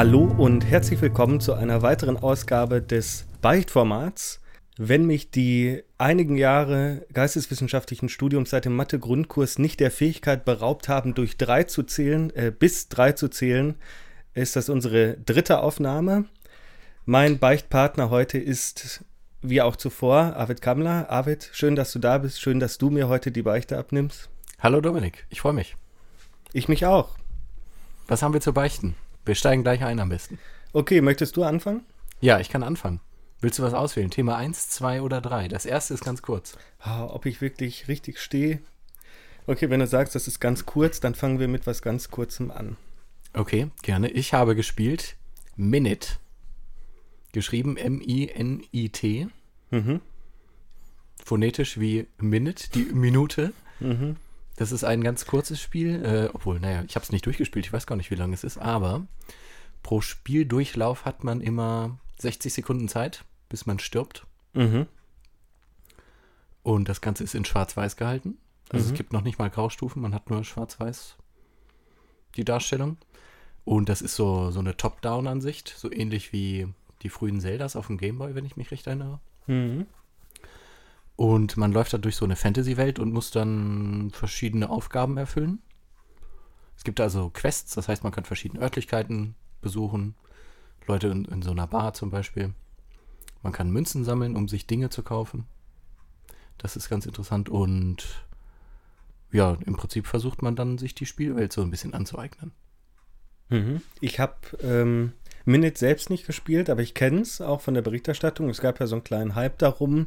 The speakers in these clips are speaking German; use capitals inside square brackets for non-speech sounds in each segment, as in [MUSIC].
Hallo und herzlich willkommen zu einer weiteren Ausgabe des Beichtformats. Wenn mich die einigen Jahre geisteswissenschaftlichen Studiums seit dem Mathe-Grundkurs nicht der Fähigkeit beraubt haben, durch drei zu zählen, äh, bis drei zu zählen, ist das unsere dritte Aufnahme. Mein Beichtpartner heute ist, wie auch zuvor, Arvid Kammler. Arvid, schön, dass du da bist. Schön, dass du mir heute die Beichte abnimmst. Hallo Dominik, ich freue mich. Ich mich auch. Was haben wir zu beichten? Wir steigen gleich ein am besten. Okay, möchtest du anfangen? Ja, ich kann anfangen. Willst du was auswählen? Thema 1, 2 oder 3? Das erste ist ganz kurz. Ob ich wirklich richtig stehe? Okay, wenn du sagst, das ist ganz kurz, dann fangen wir mit was ganz Kurzem an. Okay, gerne. Ich habe gespielt Minute. Geschrieben M-I-N-I-T. Mhm. Phonetisch wie Minute, die Minute. Mhm. Das ist ein ganz kurzes Spiel. Äh, obwohl, naja, ich habe es nicht durchgespielt. Ich weiß gar nicht, wie lange es ist. Aber pro Spieldurchlauf hat man immer 60 Sekunden Zeit, bis man stirbt. Mhm. Und das Ganze ist in Schwarz-Weiß gehalten. Also Mhm. es gibt noch nicht mal Graustufen, man hat nur Schwarz-Weiß die Darstellung. Und das ist so, so eine Top-Down-Ansicht, so ähnlich wie die frühen Zeldas auf dem Gameboy, wenn ich mich recht erinnere. Mhm. Und man läuft da durch so eine Fantasy-Welt und muss dann verschiedene Aufgaben erfüllen. Es gibt also Quests, das heißt, man kann verschiedene Örtlichkeiten besuchen. Leute in, in so einer Bar zum Beispiel. Man kann Münzen sammeln, um sich Dinge zu kaufen. Das ist ganz interessant. Und ja, im Prinzip versucht man dann, sich die Spielwelt so ein bisschen anzueignen. Mhm. Ich habe ähm, Minute selbst nicht gespielt, aber ich kenne es auch von der Berichterstattung. Es gab ja so einen kleinen Hype darum.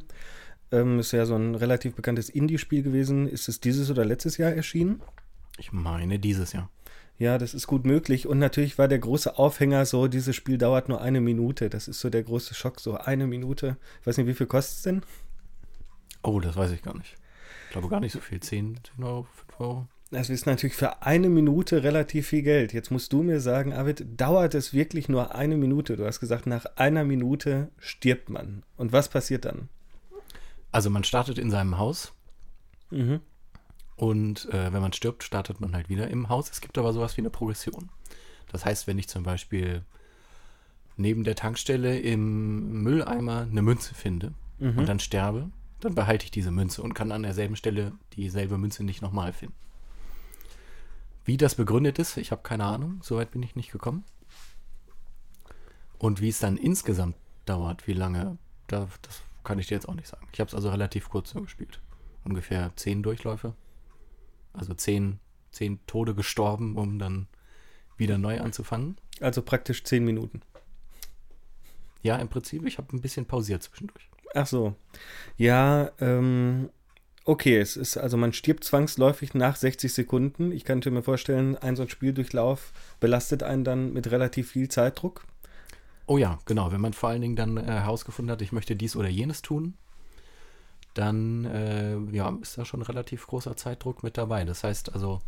Ähm, ist ja so ein relativ bekanntes Indie-Spiel gewesen. Ist es dieses oder letztes Jahr erschienen? Ich meine dieses Jahr. Ja, das ist gut möglich. Und natürlich war der große Aufhänger so, dieses Spiel dauert nur eine Minute. Das ist so der große Schock, so eine Minute. Ich weiß nicht, wie viel kostet es denn? Oh, das weiß ich gar nicht. Ich glaube gar nicht so viel. 10, 10 Euro, 5 Euro. Das ist natürlich für eine Minute relativ viel Geld. Jetzt musst du mir sagen, Arvid, dauert es wirklich nur eine Minute? Du hast gesagt, nach einer Minute stirbt man. Und was passiert dann? Also man startet in seinem Haus Mhm. Und äh, wenn man stirbt, startet man halt wieder im Haus. Es gibt aber sowas wie eine Progression. Das heißt, wenn ich zum Beispiel neben der Tankstelle im Mülleimer eine Münze finde Mhm. und dann sterbe, dann behalte ich diese Münze und kann an derselben Stelle dieselbe Münze nicht nochmal finden. Wie das begründet ist, ich habe keine Ahnung, soweit bin ich nicht gekommen. Und wie es dann insgesamt dauert, wie lange, da, das kann ich dir jetzt auch nicht sagen. Ich habe es also relativ kurz nur gespielt. Ungefähr zehn Durchläufe. Also zehn, zehn Tode gestorben, um dann wieder neu anzufangen. Also praktisch zehn Minuten. Ja, im Prinzip, ich habe ein bisschen pausiert zwischendurch. Ach so. Ja, ähm, okay, es ist, also man stirbt zwangsläufig nach 60 Sekunden. Ich könnte mir vorstellen, ein so ein Spieldurchlauf belastet einen dann mit relativ viel Zeitdruck. Oh ja, genau. Wenn man vor allen Dingen dann äh, herausgefunden hat, ich möchte dies oder jenes tun, dann äh, ja, ist da schon relativ großer Zeitdruck mit dabei. Das heißt also,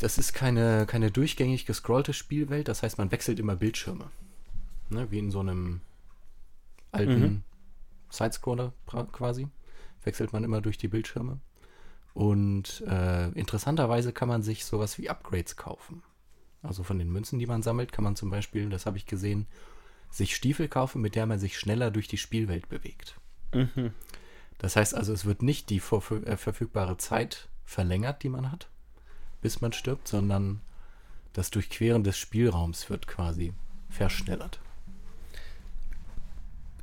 das ist keine, keine durchgängig gescrollte Spielwelt. Das heißt, man wechselt immer Bildschirme. Ne, wie in so einem alten Mhm. Sidescroller quasi. Wechselt man immer durch die Bildschirme. Und äh, interessanterweise kann man sich sowas wie Upgrades kaufen. Also von den Münzen, die man sammelt, kann man zum Beispiel, das habe ich gesehen, sich Stiefel kaufen, mit der man sich schneller durch die Spielwelt bewegt. Mhm. Das heißt also, es wird nicht die äh, verfügbare Zeit verlängert, die man hat, bis man stirbt, sondern das Durchqueren des Spielraums wird quasi verschnellert.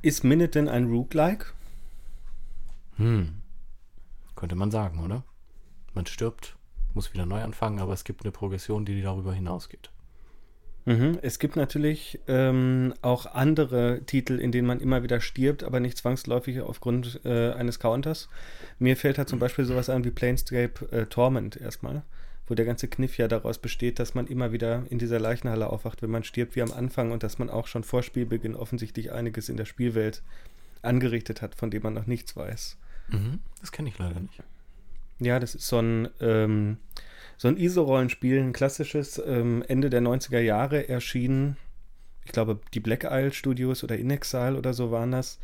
Ist Minute denn ein Roguelike? Hm. Könnte man sagen, oder? Man stirbt, muss wieder neu anfangen, aber es gibt eine Progression, die darüber hinausgeht. Mhm. Es gibt natürlich ähm, auch andere Titel, in denen man immer wieder stirbt, aber nicht zwangsläufig aufgrund äh, eines Counters. Mir fällt da zum Beispiel sowas an wie Planescape äh, Torment erstmal, wo der ganze Kniff ja daraus besteht, dass man immer wieder in dieser Leichenhalle aufwacht, wenn man stirbt wie am Anfang und dass man auch schon vor Spielbeginn offensichtlich einiges in der Spielwelt angerichtet hat, von dem man noch nichts weiß. Mhm. Das kenne ich leider nicht. Ja, das ist so ein, ähm, so ein ISO-Rollenspiel, ein klassisches, ähm, Ende der 90er Jahre erschienen. Ich glaube, die Black Isle Studios oder Inexile oder so waren das.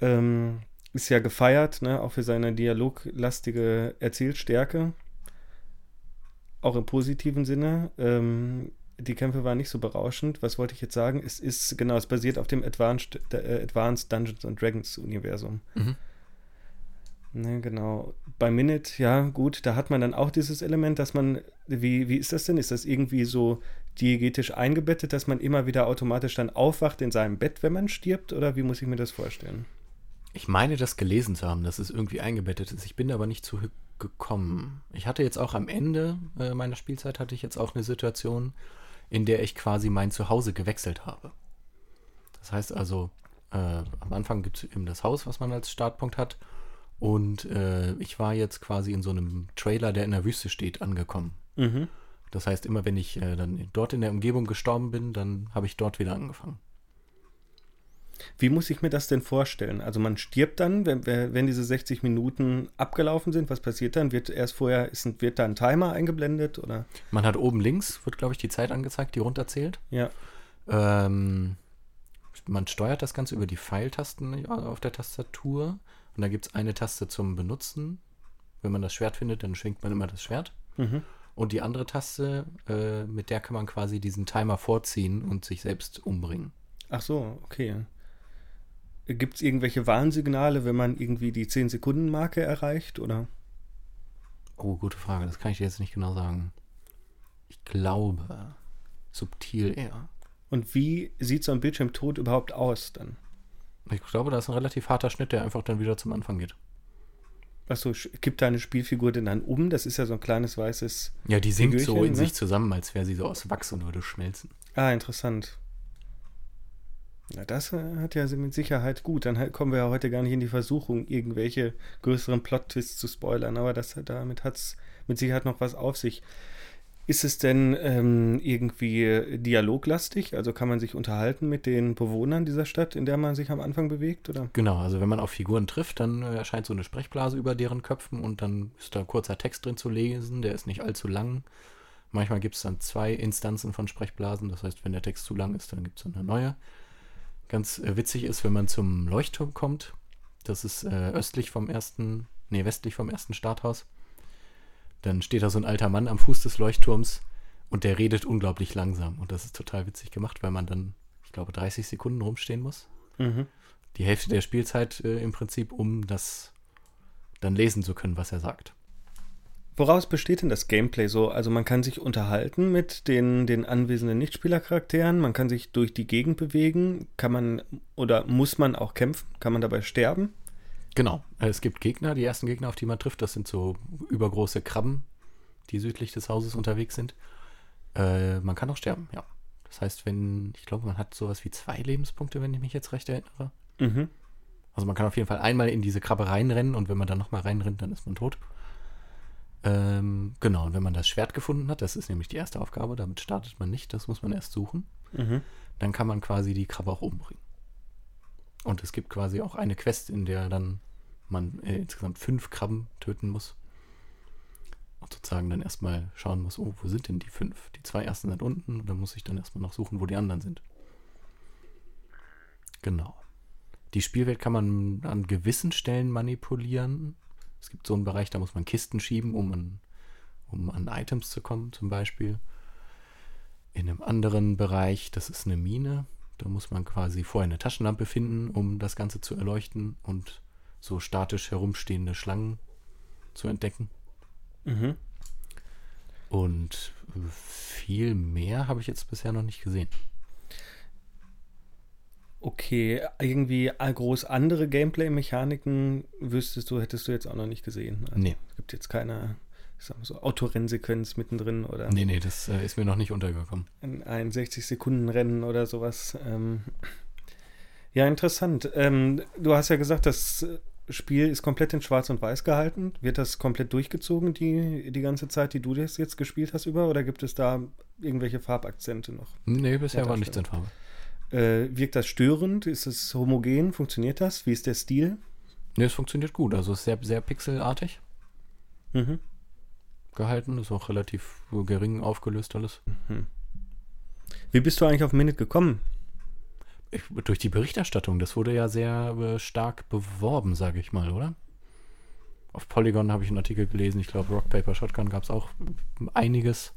Ähm, ist ja gefeiert, ne, auch für seine dialoglastige Erzählstärke. Auch im positiven Sinne. Ähm, die Kämpfe waren nicht so berauschend. Was wollte ich jetzt sagen? Es ist, genau, es basiert auf dem Advanced, äh, Advanced Dungeons and Dragons Universum. Mhm. Ne, genau. Bei Minute, ja, gut, da hat man dann auch dieses Element, dass man, wie, wie ist das denn? Ist das irgendwie so diegetisch eingebettet, dass man immer wieder automatisch dann aufwacht in seinem Bett, wenn man stirbt? Oder wie muss ich mir das vorstellen? Ich meine, das gelesen zu haben, dass es irgendwie eingebettet ist. Ich bin aber nicht zu gekommen. Ich hatte jetzt auch am Ende äh, meiner Spielzeit hatte ich jetzt auch eine Situation, in der ich quasi mein Zuhause gewechselt habe. Das heißt also, äh, am Anfang gibt es eben das Haus, was man als Startpunkt hat. Und äh, ich war jetzt quasi in so einem Trailer, der in der Wüste steht, angekommen. Mhm. Das heißt, immer wenn ich äh, dann dort in der Umgebung gestorben bin, dann habe ich dort wieder angefangen. Wie muss ich mir das denn vorstellen? Also man stirbt dann, wenn, wenn diese 60 Minuten abgelaufen sind, was passiert dann? Wird erst vorher, ist, wird da ein Timer eingeblendet oder? Man hat oben links, wird glaube ich die Zeit angezeigt, die runterzählt. Ja. Ähm, man steuert das Ganze über die Pfeiltasten auf der Tastatur. Und da gibt es eine Taste zum Benutzen. Wenn man das Schwert findet, dann schwingt man immer das Schwert. Mhm. Und die andere Taste, äh, mit der kann man quasi diesen Timer vorziehen und sich selbst umbringen. Ach so, okay. Gibt es irgendwelche Warnsignale, wenn man irgendwie die 10-Sekunden-Marke erreicht, oder? Oh, gute Frage. Das kann ich dir jetzt nicht genau sagen. Ich glaube, subtil eher. Und wie sieht so ein Bildschirmtod überhaupt aus dann? Ich glaube, da ist ein relativ harter Schnitt, der einfach dann wieder zum Anfang geht. Achso, kippt deine Spielfigur denn dann um? Das ist ja so ein kleines weißes. Ja, die sinkt so in ne? sich zusammen, als wäre sie so aus Wachs und würde schmelzen. Ah, interessant. Na, das äh, hat ja mit Sicherheit gut. Dann kommen wir ja heute gar nicht in die Versuchung, irgendwelche größeren Plot-Twists zu spoilern. Aber das, damit hat es mit Sicherheit noch was auf sich. Ist es denn ähm, irgendwie dialoglastig? Also kann man sich unterhalten mit den Bewohnern dieser Stadt, in der man sich am Anfang bewegt? Oder? Genau, also wenn man auf Figuren trifft, dann äh, erscheint so eine Sprechblase über deren Köpfen und dann ist da kurzer Text drin zu lesen, der ist nicht allzu lang. Manchmal gibt es dann zwei Instanzen von Sprechblasen, das heißt, wenn der Text zu lang ist, dann gibt es eine neue. Ganz äh, witzig ist, wenn man zum Leuchtturm kommt, das ist äh, östlich vom ersten, nee, westlich vom ersten Starthaus dann steht da so ein alter Mann am Fuß des Leuchtturms und der redet unglaublich langsam. Und das ist total witzig gemacht, weil man dann, ich glaube, 30 Sekunden rumstehen muss. Mhm. Die Hälfte der Spielzeit äh, im Prinzip, um das dann lesen zu können, was er sagt. Woraus besteht denn das Gameplay so? Also man kann sich unterhalten mit den, den anwesenden Nichtspielercharakteren, man kann sich durch die Gegend bewegen, kann man oder muss man auch kämpfen? Kann man dabei sterben? Genau. Es gibt Gegner, die ersten Gegner, auf die man trifft, das sind so übergroße Krabben, die südlich des Hauses unterwegs sind. Äh, man kann auch sterben, ja. Das heißt, wenn, ich glaube, man hat sowas wie zwei Lebenspunkte, wenn ich mich jetzt recht erinnere. Mhm. Also man kann auf jeden Fall einmal in diese Krabbe reinrennen und wenn man dann nochmal reinrennt, dann ist man tot. Ähm, genau, und wenn man das Schwert gefunden hat, das ist nämlich die erste Aufgabe, damit startet man nicht, das muss man erst suchen. Mhm. Dann kann man quasi die Krabbe auch umbringen. Und es gibt quasi auch eine Quest, in der dann man äh, insgesamt fünf Krabben töten muss. Und sozusagen dann erstmal schauen muss, oh, wo sind denn die fünf? Die zwei ersten sind unten, und dann muss ich dann erstmal noch suchen, wo die anderen sind. Genau. Die Spielwelt kann man an gewissen Stellen manipulieren. Es gibt so einen Bereich, da muss man Kisten schieben, um an, um an Items zu kommen, zum Beispiel. In einem anderen Bereich, das ist eine Mine, da muss man quasi vorher eine Taschenlampe finden, um das Ganze zu erleuchten und so statisch herumstehende Schlangen zu entdecken. Mhm. Und viel mehr habe ich jetzt bisher noch nicht gesehen. Okay, irgendwie groß andere Gameplay-Mechaniken wüsstest du, hättest du jetzt auch noch nicht gesehen. Also nee. Es gibt jetzt keine, ich sag mal so, Autorennsequenz mittendrin oder. Nee, nee, das äh, ist mir noch nicht untergekommen. Ein, ein 60-Sekunden-Rennen oder sowas. Ähm, ja, interessant. Ähm, du hast ja gesagt, das Spiel ist komplett in Schwarz und Weiß gehalten. Wird das komplett durchgezogen, die, die ganze Zeit, die du das jetzt gespielt hast über? Oder gibt es da irgendwelche Farbakzente noch? Nee, bisher war nichts in Farbe. Äh, wirkt das störend? Ist es homogen? Funktioniert das? Wie ist der Stil? Nee, es funktioniert gut. Also es ist sehr, sehr pixelartig Mhm. Gehalten. Ist auch relativ gering aufgelöst alles. Mhm. Wie bist du eigentlich auf Minute gekommen? Ich, durch die Berichterstattung, das wurde ja sehr äh, stark beworben, sage ich mal, oder? Auf Polygon habe ich einen Artikel gelesen. Ich glaube, Rock Paper Shotgun gab es auch einiges.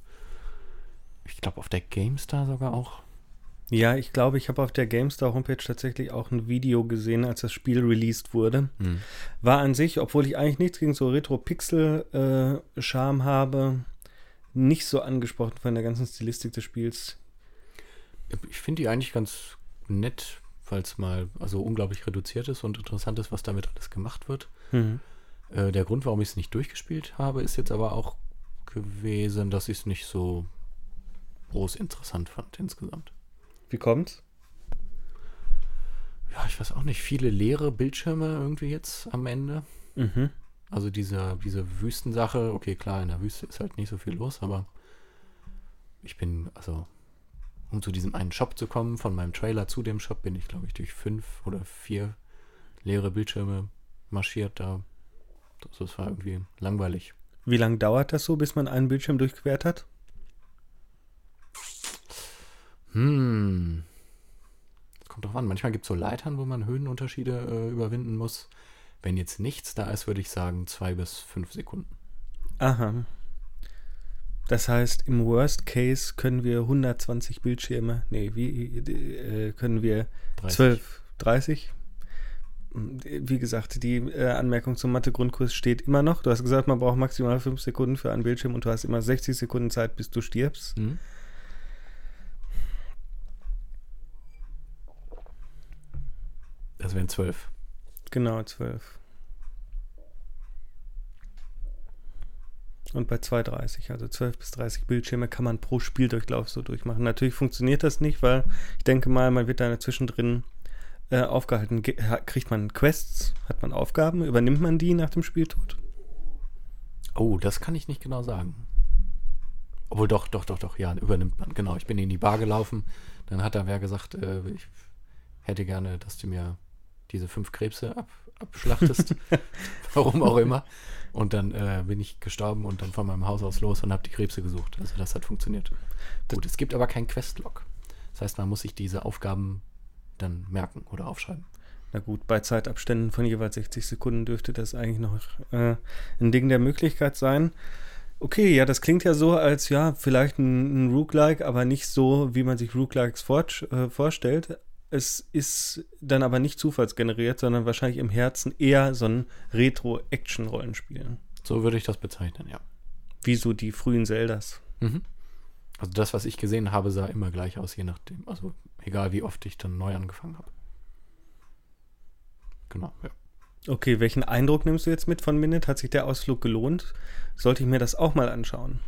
Ich glaube, auf der GameStar sogar auch. Ja, ich glaube, ich habe auf der GameStar Homepage tatsächlich auch ein Video gesehen, als das Spiel released wurde. Hm. War an sich, obwohl ich eigentlich nichts gegen so Retro-Pixel-Charme habe, nicht so angesprochen von der ganzen Stilistik des Spiels. Ich finde die eigentlich ganz nett, weil es mal also unglaublich reduziert ist und interessant ist, was damit alles gemacht wird. Mhm. Äh, der Grund, warum ich es nicht durchgespielt habe, ist jetzt aber auch gewesen, dass ich es nicht so groß interessant fand insgesamt. Wie kommt's? Ja, ich weiß auch nicht, viele leere Bildschirme irgendwie jetzt am Ende. Mhm. Also diese, diese Wüstensache, okay, klar, in der Wüste ist halt nicht so viel los, aber ich bin, also, um zu diesem einen Shop zu kommen, von meinem Trailer zu dem Shop, bin ich, glaube ich, durch fünf oder vier leere Bildschirme marschiert. Da, das, das war irgendwie langweilig. Wie lange dauert das so, bis man einen Bildschirm durchquert hat? Hm. Das kommt drauf an. Manchmal gibt es so Leitern, wo man Höhenunterschiede äh, überwinden muss. Wenn jetzt nichts da ist, würde ich sagen zwei bis fünf Sekunden. Aha. Das heißt, im Worst Case können wir 120 Bildschirme, nee, wie äh, können wir 30. 12, 30? Wie gesagt, die äh, Anmerkung zum Mathe-Grundkurs steht immer noch. Du hast gesagt, man braucht maximal 5 Sekunden für einen Bildschirm und du hast immer 60 Sekunden Zeit, bis du stirbst. Hm? Das wären zwölf. Genau, 12. Und bei 2,30, also 12 bis 30 Bildschirme kann man pro Spieldurchlauf so durchmachen. Natürlich funktioniert das nicht, weil ich denke mal, man wird da zwischendrin äh, aufgehalten. Ge kriegt man Quests? Hat man Aufgaben? Übernimmt man die nach dem Spieltod? Oh, das kann ich nicht genau sagen. Obwohl doch, doch, doch, doch, ja, übernimmt man. Genau, ich bin in die Bar gelaufen. Dann hat da wer gesagt, äh, ich hätte gerne, dass du mir diese fünf Krebse ab, abschlachtest. [LAUGHS] Warum auch immer. Und dann äh, bin ich gestorben und dann von meinem Haus aus los und habe die Krebse gesucht. Also das hat funktioniert. Gut, es gibt aber keinen Questlog. Das heißt, man muss sich diese Aufgaben dann merken oder aufschreiben. Na gut, bei Zeitabständen von jeweils 60 Sekunden dürfte das eigentlich noch äh, ein Ding der Möglichkeit sein. Okay, ja, das klingt ja so, als ja, vielleicht ein, ein Roguelike, aber nicht so, wie man sich Roguelikes vor, äh, vorstellt. Es ist dann aber nicht zufallsgeneriert, sondern wahrscheinlich im Herzen eher so ein Retro-Action-Rollenspiel. So würde ich das bezeichnen, ja. Wie so die frühen Zeldas. Mhm. Also das, was ich gesehen habe, sah immer gleich aus, je nachdem. Also egal, wie oft ich dann neu angefangen habe. Genau, ja. Okay, welchen Eindruck nimmst du jetzt mit von Minute? Hat sich der Ausflug gelohnt? Sollte ich mir das auch mal anschauen?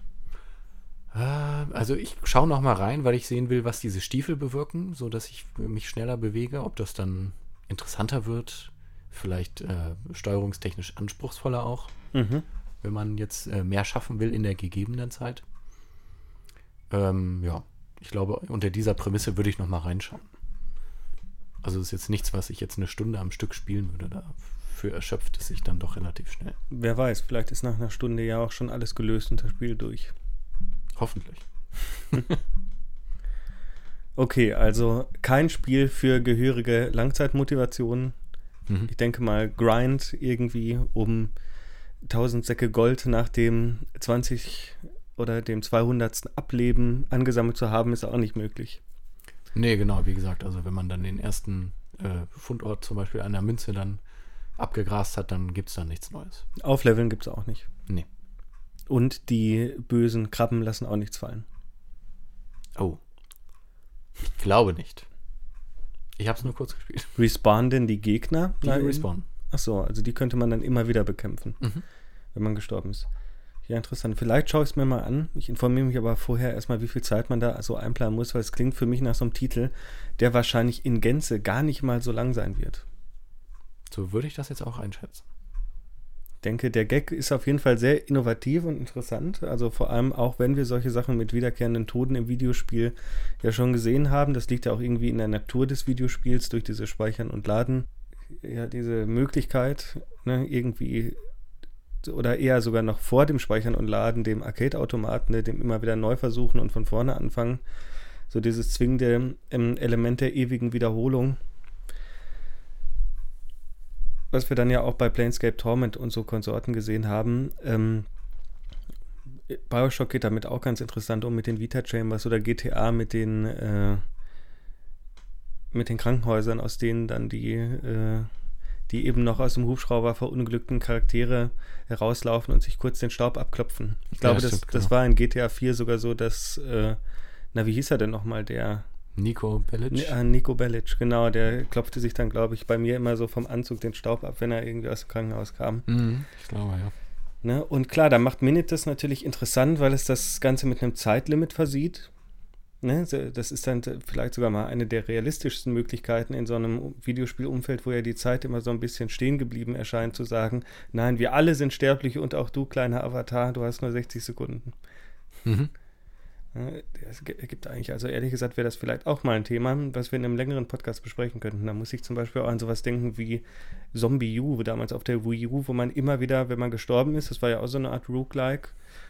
Ah, Also ich schaue noch mal rein, weil ich sehen will, was diese Stiefel bewirken, so dass ich mich schneller bewege, ob das dann interessanter wird, vielleicht äh, steuerungstechnisch anspruchsvoller auch, Mhm. wenn man jetzt äh, mehr schaffen will in der gegebenen Zeit. Ähm, ja, ich glaube, unter dieser Prämisse würde ich noch mal reinschauen. Also es ist jetzt nichts, was ich jetzt eine Stunde am Stück spielen würde. Dafür erschöpft es sich dann doch relativ schnell. Wer weiß, vielleicht ist nach einer Stunde ja auch schon alles gelöst und das Spiel durch. Hoffentlich. [LAUGHS] Okay, also kein Spiel für gehörige Langzeitmotivation. Mhm. Ich denke mal, Grind irgendwie, um 1000 Säcke Gold nach dem 20 oder dem 200. Ableben angesammelt zu haben, ist auch nicht möglich. Nee, genau, wie gesagt, also wenn man dann den ersten äh, Fundort zum Beispiel einer Münze dann abgegrast hat, dann gibt es dann nichts Neues. Aufleveln gibt es auch nicht. Nee. Und die bösen Krabben lassen auch nichts fallen. Oh. Ich glaube nicht. Ich habe es nur kurz gespielt. Respawnen denn die Gegner? Die Nein. respawnen. Ach so, also die könnte man dann immer wieder bekämpfen, Mhm. wenn man gestorben ist. Ja, interessant. Vielleicht schaue ich es mir mal an. Ich informiere mich aber vorher erstmal, wie viel Zeit man da so einplanen muss, weil es klingt für mich nach so einem Titel, der wahrscheinlich in Gänze gar nicht mal so lang sein wird. So würde ich das jetzt auch einschätzen. Ich denke, der Gag ist auf jeden Fall sehr innovativ und interessant. Also vor allem auch, wenn wir solche Sachen mit wiederkehrenden Toten im Videospiel ja schon gesehen haben. Das liegt ja auch irgendwie in der Natur des Videospiels durch diese Speichern und Laden. Ja, diese Möglichkeit, ne, irgendwie oder eher sogar noch vor dem Speichern und Laden, dem Arcade-Automaten, ne, dem immer wieder neu versuchen und von vorne anfangen. So dieses zwingende ähm, Element der ewigen Wiederholung. Was wir dann ja auch bei Planescape Torment und so Konsorten gesehen haben. Ähm, Bioshock geht damit auch ganz interessant um mit den Vita Chambers oder GTA mit den äh, mit den Krankenhäusern, aus denen dann die äh, die eben noch aus dem Hubschrauber verunglückten Charaktere herauslaufen und sich kurz den Staub abklopfen. Ich glaube, ja, das, stimmt, das genau. war in GTA 4 sogar so, dass, äh, na, wie hieß er denn nochmal, der Nico Bellic? Äh, Nico Bellic, genau, der klopfte sich dann, glaube ich, bei mir immer so vom Anzug den Staub ab, wenn er irgendwie aus dem Krankenhaus kam. Mhm, ich glaube, ja. Ne? Und klar, da macht Minute das natürlich interessant, weil es das Ganze mit einem Zeitlimit versieht. Ne? Das ist dann vielleicht sogar mal eine der realistischsten Möglichkeiten in so einem Videospielumfeld, wo ja die Zeit immer so ein bisschen stehen geblieben erscheint, zu sagen, nein, wir alle sind sterblich und auch du, kleiner Avatar, du hast nur 60 Sekunden. Mhm. Es gibt eigentlich, also ehrlich gesagt, wäre das vielleicht auch mal ein Thema, was wir in einem längeren Podcast besprechen könnten. Da muss ich zum Beispiel auch an sowas denken wie Zombie U, damals auf der Wii U, wo man immer wieder, wenn man gestorben ist, das war ja auch so eine Art Roguelike,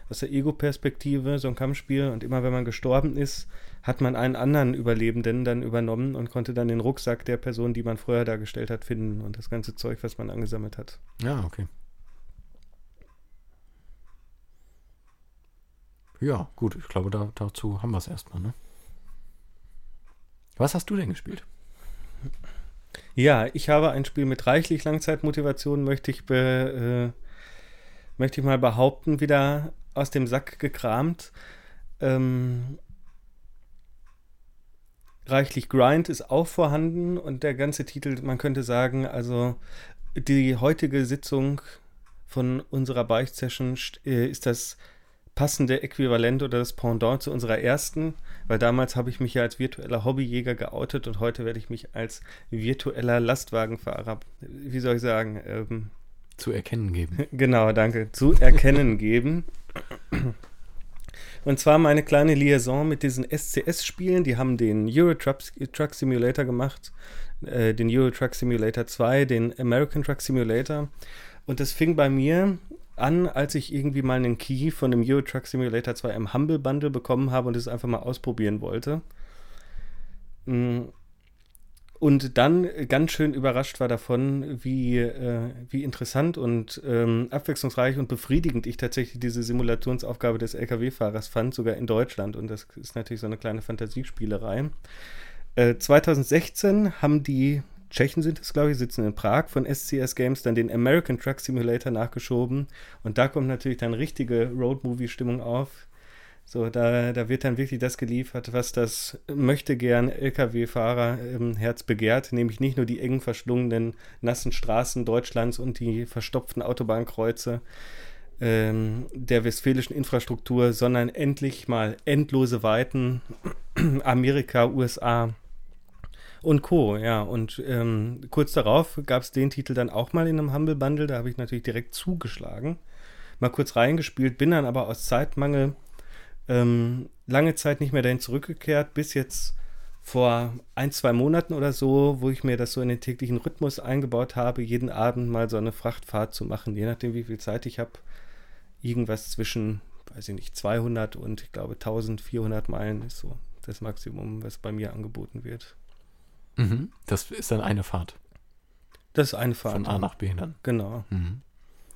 aus der Ego-Perspektive, so ein Kampfspiel, und immer wenn man gestorben ist, hat man einen anderen Überlebenden dann übernommen und konnte dann den Rucksack der Person, die man vorher dargestellt hat, finden und das ganze Zeug, was man angesammelt hat. Ja, okay. Ja, gut, ich glaube, da, dazu haben wir es erstmal, ne? Was hast du denn gespielt? Ja, ich habe ein Spiel mit reichlich Langzeitmotivation, möchte ich, be, äh, möchte ich mal behaupten, wieder aus dem Sack gekramt. Ähm, reichlich Grind ist auch vorhanden und der ganze Titel, man könnte sagen, also die heutige Sitzung von unserer Beicht-Session äh, ist das passende Äquivalent oder das Pendant zu unserer ersten, weil damals habe ich mich ja als virtueller Hobbyjäger geoutet und heute werde ich mich als virtueller Lastwagenfahrer, wie soll ich sagen, ähm, zu erkennen geben. [LAUGHS] Genau, danke, zu erkennen [LAUGHS] geben. Und zwar meine kleine Liaison mit diesen SCS-Spielen. Die haben den Euro Truck, Simulator gemacht, äh, den Euro Truck Simulator 2, den American Truck Simulator. Und das fing bei mir an, als ich irgendwie mal einen Key von dem Euro Truck Simulator 2 im Humble Bundle bekommen habe und es einfach mal ausprobieren wollte. Mm. Und dann ganz schön überrascht war davon, wie, äh, wie interessant und ähm, abwechslungsreich und befriedigend ich tatsächlich diese Simulationsaufgabe des Lkw-Fahrers fand, sogar in Deutschland. Und das ist natürlich so eine kleine Fantasiespielerei. Äh, 2016 haben die Tschechen sind es, glaube ich, sitzen in Prag von SCS Games, dann den American Truck Simulator nachgeschoben. Und da kommt natürlich dann richtige Road-Movie-Stimmung auf. So, da, da wird dann wirklich das geliefert, was das möchte gern LKW-Fahrer im Herz begehrt, nämlich nicht nur die eng verschlungenen, nassen Straßen Deutschlands und die verstopften Autobahnkreuze ähm, der westfälischen Infrastruktur, sondern endlich mal endlose Weiten [CLEARS THROAT] Amerika, USA, und Co. Ja, und ähm, kurz darauf gab es den Titel dann auch mal in einem Humble Bundle. Da habe ich natürlich direkt zugeschlagen. Mal kurz reingespielt, bin dann aber aus Zeitmangel ähm, lange Zeit nicht mehr dahin zurückgekehrt, bis jetzt vor ein, zwei Monaten oder so, wo ich mir das so in den täglichen Rhythmus eingebaut habe, jeden Abend mal so eine Frachtfahrt zu machen, je nachdem, wie viel Zeit ich habe. Irgendwas zwischen, weiß ich nicht, 200 und ich glaube 1400 Meilen ist so das Maximum, was bei mir angeboten wird. Mhm. Das ist dann eine Fahrt. Das ist eine Fahrt. Von A nach B dann. Genau. Mhm.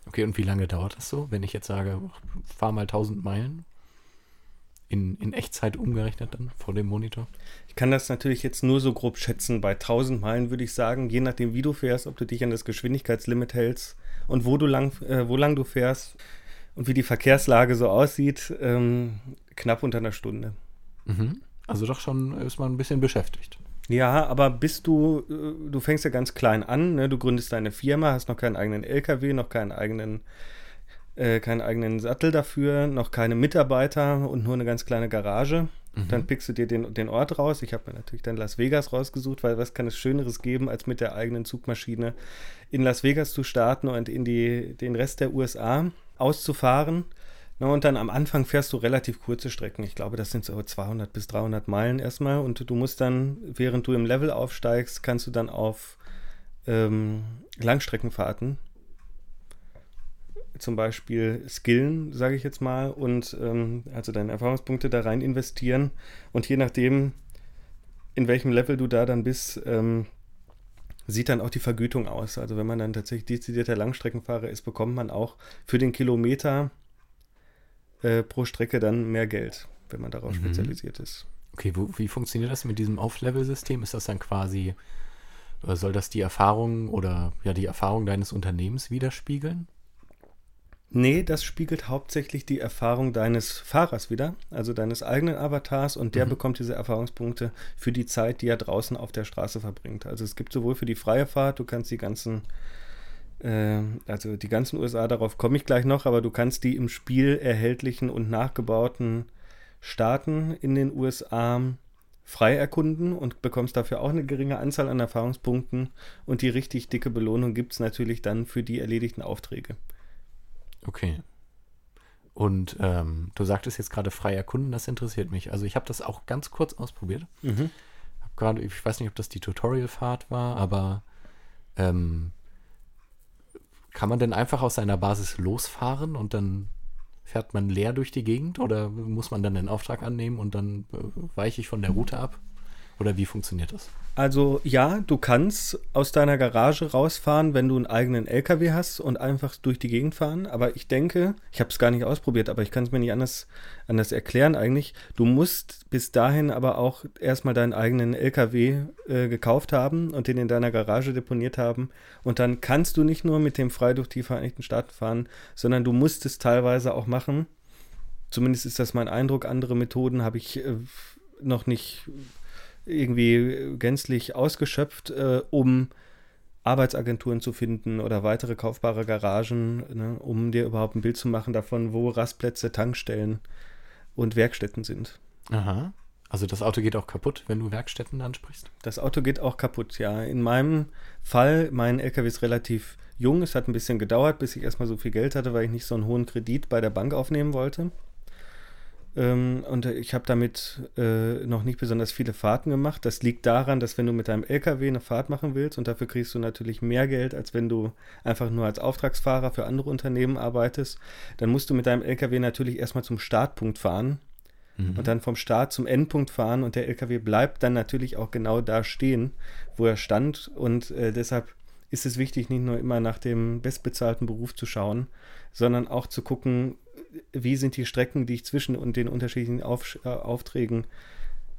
Okay, und wie lange dauert das so, wenn ich jetzt sage, fahr mal 1000 Meilen? In, in Echtzeit umgerechnet dann vor dem Monitor? Ich kann das natürlich jetzt nur so grob schätzen. Bei 1000 Meilen würde ich sagen, je nachdem, wie du fährst, ob du dich an das Geschwindigkeitslimit hältst und wo du lang, äh, wo lang du fährst und wie die Verkehrslage so aussieht, ähm, knapp unter einer Stunde. Mhm. Also doch schon ist man ein bisschen beschäftigt. Ja, aber bist du, äh, du fängst ja ganz klein an, ne? du gründest deine Firma, hast noch keinen eigenen LKW, noch keinen eigenen, äh, keinen eigenen Sattel dafür, noch keine Mitarbeiter und nur eine ganz kleine Garage. Mhm. Dann pickst du dir den, den Ort raus. Ich habe mir natürlich dann Las Vegas rausgesucht, weil was kann es Schöneres geben, als mit der eigenen Zugmaschine in Las Vegas zu starten und in die, den Rest der USA auszufahren. Na, und dann am Anfang fährst du relativ kurze Strecken. Ich glaube, das sind so 200 bis 300 Meilen erstmal. Und du musst dann, während du im Level aufsteigst, kannst du dann auf ähm, Langstreckenfahrten zum Beispiel skillen, sage ich jetzt mal, und ähm, also deine Erfahrungspunkte da rein investieren. Und je nachdem, in welchem Level du da dann bist, ähm, sieht dann auch die Vergütung aus. Also wenn man dann tatsächlich dezidierter Langstreckenfahrer ist, bekommt man auch für den Kilometer äh, pro Strecke dann mehr Geld, wenn man darauf Mhm. spezialisiert ist. Okay, wo, wie funktioniert das mit diesem Auf-Level-System? Ist das dann quasi, äh, soll das die Erfahrung oder ja die Erfahrung deines Unternehmens widerspiegeln? Nee, das spiegelt hauptsächlich die Erfahrung deines Fahrers wieder, also deines eigenen Avatars und der Mhm. bekommt diese Erfahrungspunkte für die Zeit, die er draußen auf der Straße verbringt. Also es gibt sowohl für die freie Fahrt, du kannst die ganzen, äh, also die ganzen USA, darauf komme ich gleich noch, aber du kannst die im Spiel erhältlichen und nachgebauten Staaten in den USA frei erkunden und bekommst dafür auch eine geringe Anzahl an Erfahrungspunkten und die richtig dicke Belohnung gibt es natürlich dann für die erledigten Aufträge. Okay. Und ähm, du sagtest jetzt gerade frei erkunden, das interessiert mich. Also ich habe das auch ganz kurz ausprobiert. Mhm. Hab gerade, ich weiß nicht, ob das die Tutorial-Fahrt war, aber ähm, kann man denn einfach aus seiner Basis losfahren und dann fährt man leer durch die Gegend oder muss man dann den Auftrag annehmen und dann äh, weiche ich von der Route ab? Oder wie funktioniert das? Also ja, du kannst aus deiner Garage rausfahren, wenn du einen eigenen LKW hast und einfach durch die Gegend fahren. Aber ich denke, ich habe es gar nicht ausprobiert, aber ich kann es mir nicht anders, anders erklären eigentlich. Du musst bis dahin aber auch erstmal deinen eigenen LKW äh, gekauft haben und den in deiner Garage deponiert haben. Und dann kannst du nicht nur mit dem frei durch die Vereinigten Staaten fahren, sondern du musst es teilweise auch machen. Zumindest ist das mein Eindruck. Andere Methoden habe ich äh, noch nicht irgendwie gänzlich ausgeschöpft, äh, um Arbeitsagenturen zu finden oder weitere kaufbare Garagen, ne, um dir überhaupt ein Bild zu machen davon, wo Rastplätze, Tankstellen und Werkstätten sind. Aha. Also das Auto geht auch kaputt, wenn du Werkstätten ansprichst? Das Auto geht auch kaputt, ja. In meinem Fall, mein LKW ist relativ jung. Es hat ein bisschen gedauert, bis ich erstmal so viel Geld hatte, weil ich nicht so einen hohen Kredit bei der Bank aufnehmen wollte. Ähm, und ich habe damit äh, noch nicht besonders viele Fahrten gemacht. Das liegt daran, dass wenn du mit deinem LKW eine Fahrt machen willst und dafür kriegst du natürlich mehr Geld, als wenn du einfach nur als Auftragsfahrer für andere Unternehmen arbeitest, dann musst du mit deinem LKW natürlich erstmal zum Startpunkt fahren Mhm. und dann vom Start zum Endpunkt fahren und der LKW bleibt dann natürlich auch genau da stehen, wo er stand und äh, deshalb ist es wichtig, nicht nur immer nach dem bestbezahlten Beruf zu schauen, sondern auch zu gucken, wie sind die Strecken, die ich zwischen und den unterschiedlichen Auf, äh, Aufträgen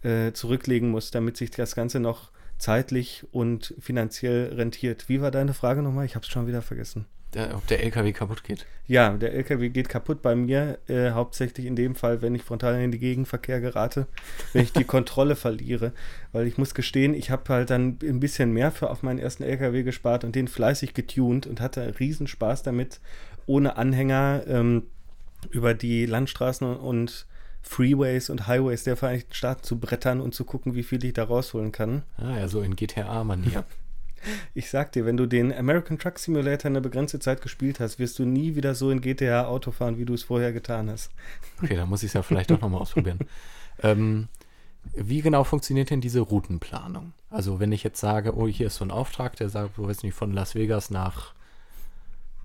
äh, zurücklegen muss, damit sich das Ganze noch zeitlich und finanziell rentiert. Wie war deine Frage nochmal? Ich habe es schon wieder vergessen. Der, ob der LKW kaputt geht. Ja, der LKW geht kaputt bei mir, äh, hauptsächlich in dem Fall, wenn ich frontal in den Gegenverkehr gerate, wenn ich die [LAUGHS] Kontrolle verliere. Weil ich muss gestehen, ich habe halt dann ein bisschen mehr für auf meinen ersten LKW gespart und den fleißig getuned und hatte riesen Spaß damit, ohne Anhänger ähm, über die Landstraßen und Freeways und Highways der Vereinigten Staaten zu brettern und zu gucken, wie viel ich da rausholen kann. Ah ja, so in GTA-Manier. Ich sag dir, wenn du den American Truck Simulator eine begrenzte Zeit gespielt hast, wirst du nie wieder so in GTA Auto fahren, wie du es vorher getan hast. Okay, dann muss ich es ja vielleicht auch nochmal ausprobieren. [LAUGHS] Ähm, wie genau funktioniert denn diese Routenplanung? Also wenn ich jetzt sage, oh, hier ist so ein Auftrag, der sagt, wo weiß nicht, von Las Vegas nach,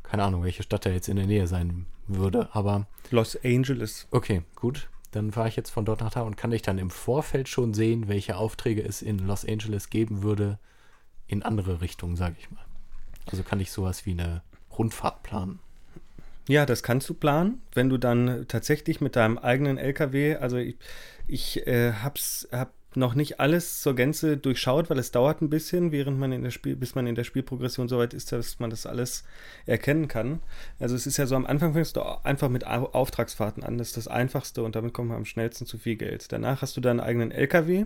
keine Ahnung, welche Stadt da jetzt in der Nähe sein würde, aber Los Angeles. okay, gut. Dann fahre ich jetzt von dort nach da und kann ich dann im Vorfeld schon sehen, welche Aufträge es in Los Angeles geben würde, in andere Richtungen, sage ich mal. Also kann ich sowas wie eine Rundfahrt planen. Ja, das kannst du planen, wenn du dann tatsächlich mit deinem eigenen LKW, also ich, ich äh, hab's, hab noch nicht alles zur Gänze durchschaut, weil es dauert ein bisschen, während man in der Spiel, bis man in der Spielprogression so weit ist, dass man das alles erkennen kann. Also es ist ja so, am Anfang fängst du einfach mit Au- Auftragsfahrten an, das ist das Einfachste und damit kommt man am schnellsten zu viel Geld. Danach hast du deinen eigenen LKW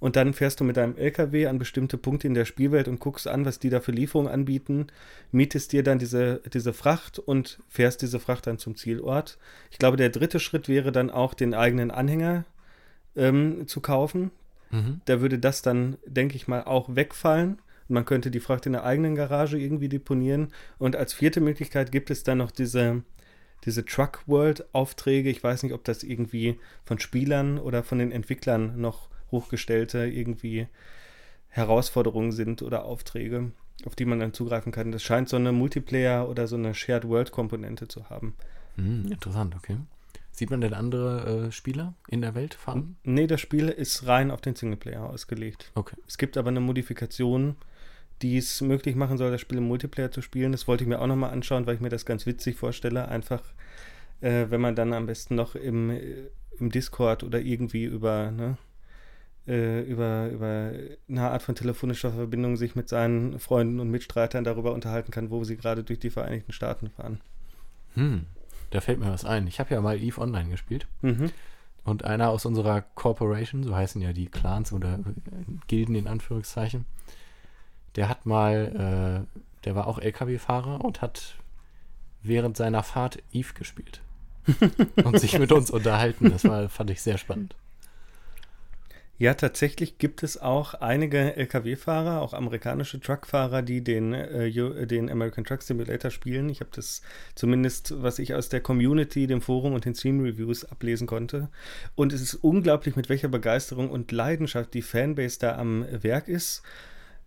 und dann fährst du mit deinem LKW an bestimmte Punkte in der Spielwelt und guckst an, was die da für Lieferungen anbieten, mietest dir dann diese, diese Fracht und fährst diese Fracht dann zum Zielort. Ich glaube, der dritte Schritt wäre dann auch, den eigenen Anhänger ähm, zu kaufen. Mhm. Da würde das dann, denke ich mal, auch wegfallen. Man könnte die Fracht in der eigenen Garage irgendwie deponieren. Und als vierte Möglichkeit gibt es dann noch diese, diese Truck World Aufträge. Ich weiß nicht, ob das irgendwie von Spielern oder von den Entwicklern noch hochgestellte irgendwie Herausforderungen sind oder Aufträge, auf die man dann zugreifen kann. Das scheint so eine Multiplayer oder so eine Shared World Komponente zu haben. Hm, interessant, okay. Sieht man denn andere äh, Spieler in der Welt fahren? Nee, das Spiel ist rein auf den Singleplayer ausgelegt. Okay. Es gibt aber eine Modifikation, die es möglich machen soll, das Spiel im Multiplayer zu spielen. Das wollte ich mir auch nochmal anschauen, weil ich mir das ganz witzig vorstelle. Einfach äh, wenn man dann am besten noch im, im Discord oder irgendwie über, ne, äh, über, über eine Art von telefonischer Verbindung sich mit seinen Freunden und Mitstreitern darüber unterhalten kann, wo sie gerade durch die Vereinigten Staaten fahren. Hm, da fällt mir was ein. Ich habe ja mal EVE Online gespielt. Mhm. Und einer aus unserer Corporation, so heißen ja die Clans oder äh, Gilden in Anführungszeichen, der hat mal, äh, der war auch LKW-Fahrer und hat während seiner Fahrt Eve gespielt. [LAUGHS] und sich mit uns unterhalten. Das war, fand ich sehr spannend. Ja, tatsächlich gibt es auch einige Lkw-Fahrer, auch amerikanische Truckfahrer, die den, äh, den American Truck Simulator spielen. Ich habe das zumindest, was ich aus der Community, dem Forum und den Stream-Reviews ablesen konnte. Und es ist unglaublich, mit welcher Begeisterung und Leidenschaft die Fanbase da am Werk ist.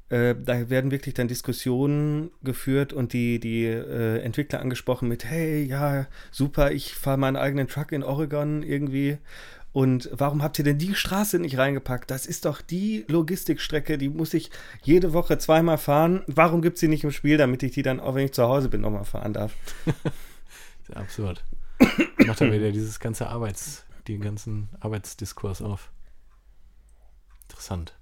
Äh, da werden wirklich dann Diskussionen geführt und die, die äh, Entwickler angesprochen mit, hey, ja, super, ich fahre meinen eigenen Truck in Oregon irgendwie und warum habt ihr denn die Straße nicht reingepackt? Das ist doch die Logistikstrecke, die muss ich jede Woche zweimal fahren. Warum gibt es sie nicht im Spiel, damit ich die dann, auch wenn ich zu Hause bin, nochmal fahren darf? [LAUGHS] Sehr absurd. Macht er wieder dieses ganze Arbeits, den ganzen Arbeitsdiskurs auf. Interessant.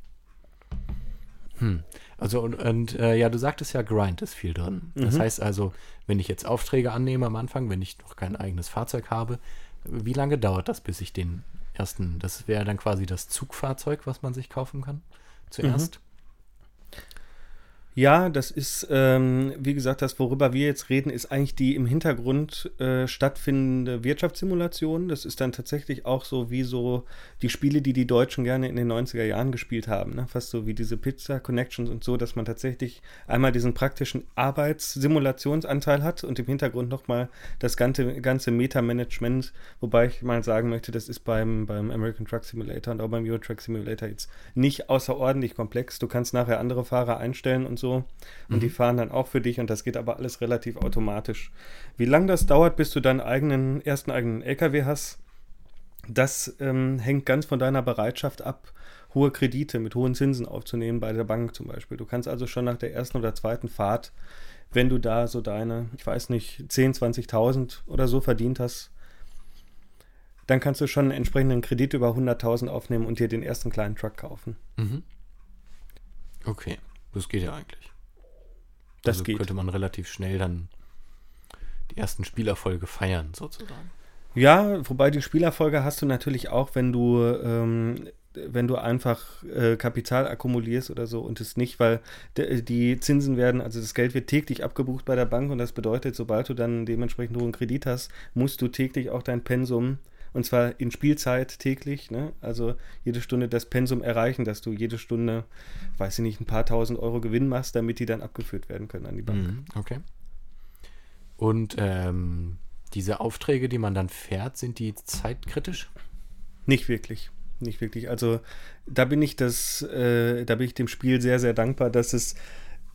Hm. Also und, und äh, ja, du sagtest ja, Grind ist viel drin. Das mhm. heißt also, wenn ich jetzt Aufträge annehme am Anfang, wenn ich noch kein eigenes Fahrzeug habe, wie lange dauert das, bis ich den ersten, das wäre dann quasi das Zugfahrzeug, was man sich kaufen kann, zuerst. Mhm. Ja, das ist, ähm, wie gesagt, das, worüber wir jetzt reden, ist eigentlich die im Hintergrund äh, stattfindende Wirtschaftssimulation. Das ist dann tatsächlich auch so wie so die Spiele, die die Deutschen gerne in den 90er Jahren gespielt haben. Ne? Fast so wie diese Pizza Connections und so, dass man tatsächlich einmal diesen praktischen Arbeitssimulationsanteil hat und im Hintergrund nochmal das ganze, ganze Meta-Management. Wobei ich mal sagen möchte, das ist beim, beim American Truck Simulator und auch beim Euro Truck Simulator jetzt nicht außerordentlich komplex. Du kannst nachher andere Fahrer einstellen und so. Und mhm. die fahren dann auch für dich und das geht aber alles relativ automatisch. Wie lange das dauert, bis du deinen eigenen, ersten eigenen LKW hast, das ähm, hängt ganz von deiner Bereitschaft ab, hohe Kredite mit hohen Zinsen aufzunehmen bei der Bank zum Beispiel. Du kannst also schon nach der ersten oder zweiten Fahrt, wenn du da so deine, ich weiß nicht, 10, 20.000 oder so verdient hast, dann kannst du schon einen entsprechenden Kredit über 100.000 aufnehmen und dir den ersten kleinen Truck kaufen. Mhm. Okay. Das geht ja eigentlich. Das also geht. könnte man relativ schnell dann die ersten Spielerfolge feiern, sozusagen. Ja, wobei die Spielerfolge hast du natürlich auch, wenn du, ähm, wenn du einfach äh, Kapital akkumulierst oder so und es nicht, weil die Zinsen werden, also das Geld wird täglich abgebucht bei der Bank und das bedeutet, sobald du dann dementsprechend hohen Kredit hast, musst du täglich auch dein Pensum und zwar in Spielzeit täglich, ne? also jede Stunde das Pensum erreichen, dass du jede Stunde, weiß ich nicht, ein paar tausend Euro Gewinn machst, damit die dann abgeführt werden können an die Bank. Mhm, okay. Und ähm, diese Aufträge, die man dann fährt, sind die zeitkritisch? Nicht wirklich. Nicht wirklich. Also da bin ich das, äh, da bin ich dem Spiel sehr, sehr dankbar, dass es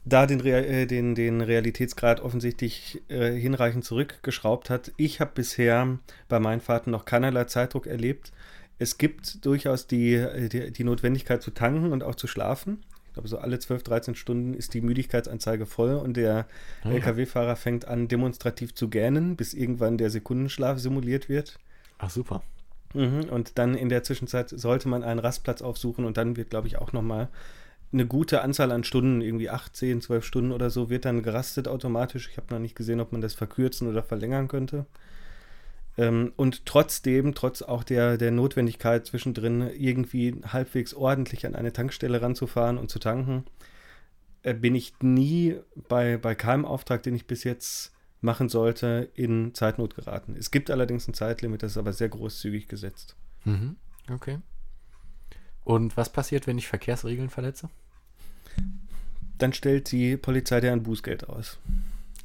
da den, Real, äh, den, den Realitätsgrad offensichtlich äh, hinreichend zurückgeschraubt hat. Ich habe bisher bei meinen Fahrten noch keinerlei Zeitdruck erlebt. Es gibt durchaus die, äh, die, die, Notwendigkeit zu tanken und auch zu schlafen. Ich glaube, so alle 12, 13 Stunden ist die Müdigkeitsanzeige voll und der ah, ja. Lkw-Fahrer fängt an, demonstrativ zu gähnen, bis irgendwann der Sekundenschlaf simuliert wird. Ach, super. Mhm, und dann in der Zwischenzeit sollte man einen Rastplatz aufsuchen und dann wird, glaube ich, auch nochmal eine gute Anzahl an Stunden, irgendwie 8, 10, 12 Stunden oder so, wird dann gerastet automatisch. Ich habe noch nicht gesehen, ob man das verkürzen oder verlängern könnte. Ähm, und trotzdem, trotz auch der, der Notwendigkeit zwischendrin, irgendwie halbwegs ordentlich an eine Tankstelle ranzufahren und zu tanken, äh, bin ich nie bei, bei keinem Auftrag, den ich bis jetzt machen sollte, in Zeitnot geraten. Es gibt allerdings ein Zeitlimit, das ist aber sehr großzügig gesetzt. Mhm. Okay. Und was passiert, wenn ich Verkehrsregeln verletze? Dann stellt die Polizei dir ein Bußgeld aus.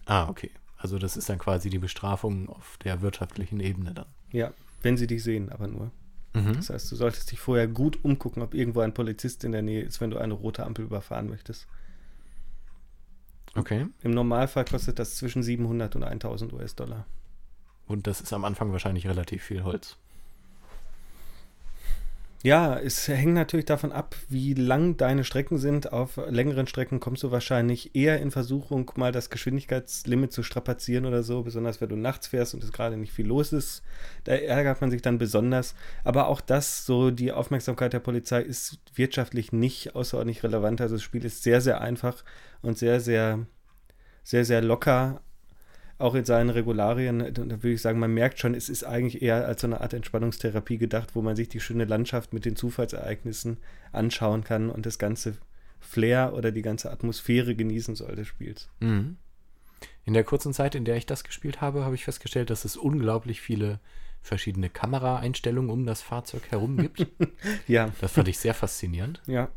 Ah, okay. Also das ist dann quasi die Bestrafung auf der wirtschaftlichen Ebene dann. Ja, wenn sie dich sehen, aber nur. Mhm. Das heißt, du solltest dich vorher gut umgucken, ob irgendwo ein Polizist in der Nähe ist, wenn du eine rote Ampel überfahren möchtest. Okay. Im Normalfall kostet das zwischen 700 und 1000 US-Dollar. Und das ist am Anfang wahrscheinlich relativ viel Holz. Ja, es hängt natürlich davon ab, wie lang deine Strecken sind. Auf längeren Strecken kommst du wahrscheinlich eher in Versuchung, mal das Geschwindigkeitslimit zu strapazieren oder so, besonders wenn du nachts fährst und es gerade nicht viel los ist. Da ärgert man sich dann besonders. Aber auch das, so die Aufmerksamkeit der Polizei, ist wirtschaftlich nicht außerordentlich relevant. Also das Spiel ist sehr, sehr einfach und sehr, sehr, sehr, sehr locker auch in seinen Regularien, da würde ich sagen, man merkt schon, es ist eigentlich eher als so eine Art Entspannungstherapie gedacht, wo man sich die schöne Landschaft mit den Zufallsereignissen anschauen kann und das ganze Flair oder die ganze Atmosphäre genießen soll des Spiels. Mhm. In der kurzen Zeit, in der ich das gespielt habe, habe ich festgestellt, dass es unglaublich viele verschiedene Kameraeinstellungen um das Fahrzeug herum gibt. [LAUGHS] ja. Das fand ich sehr faszinierend. Ja.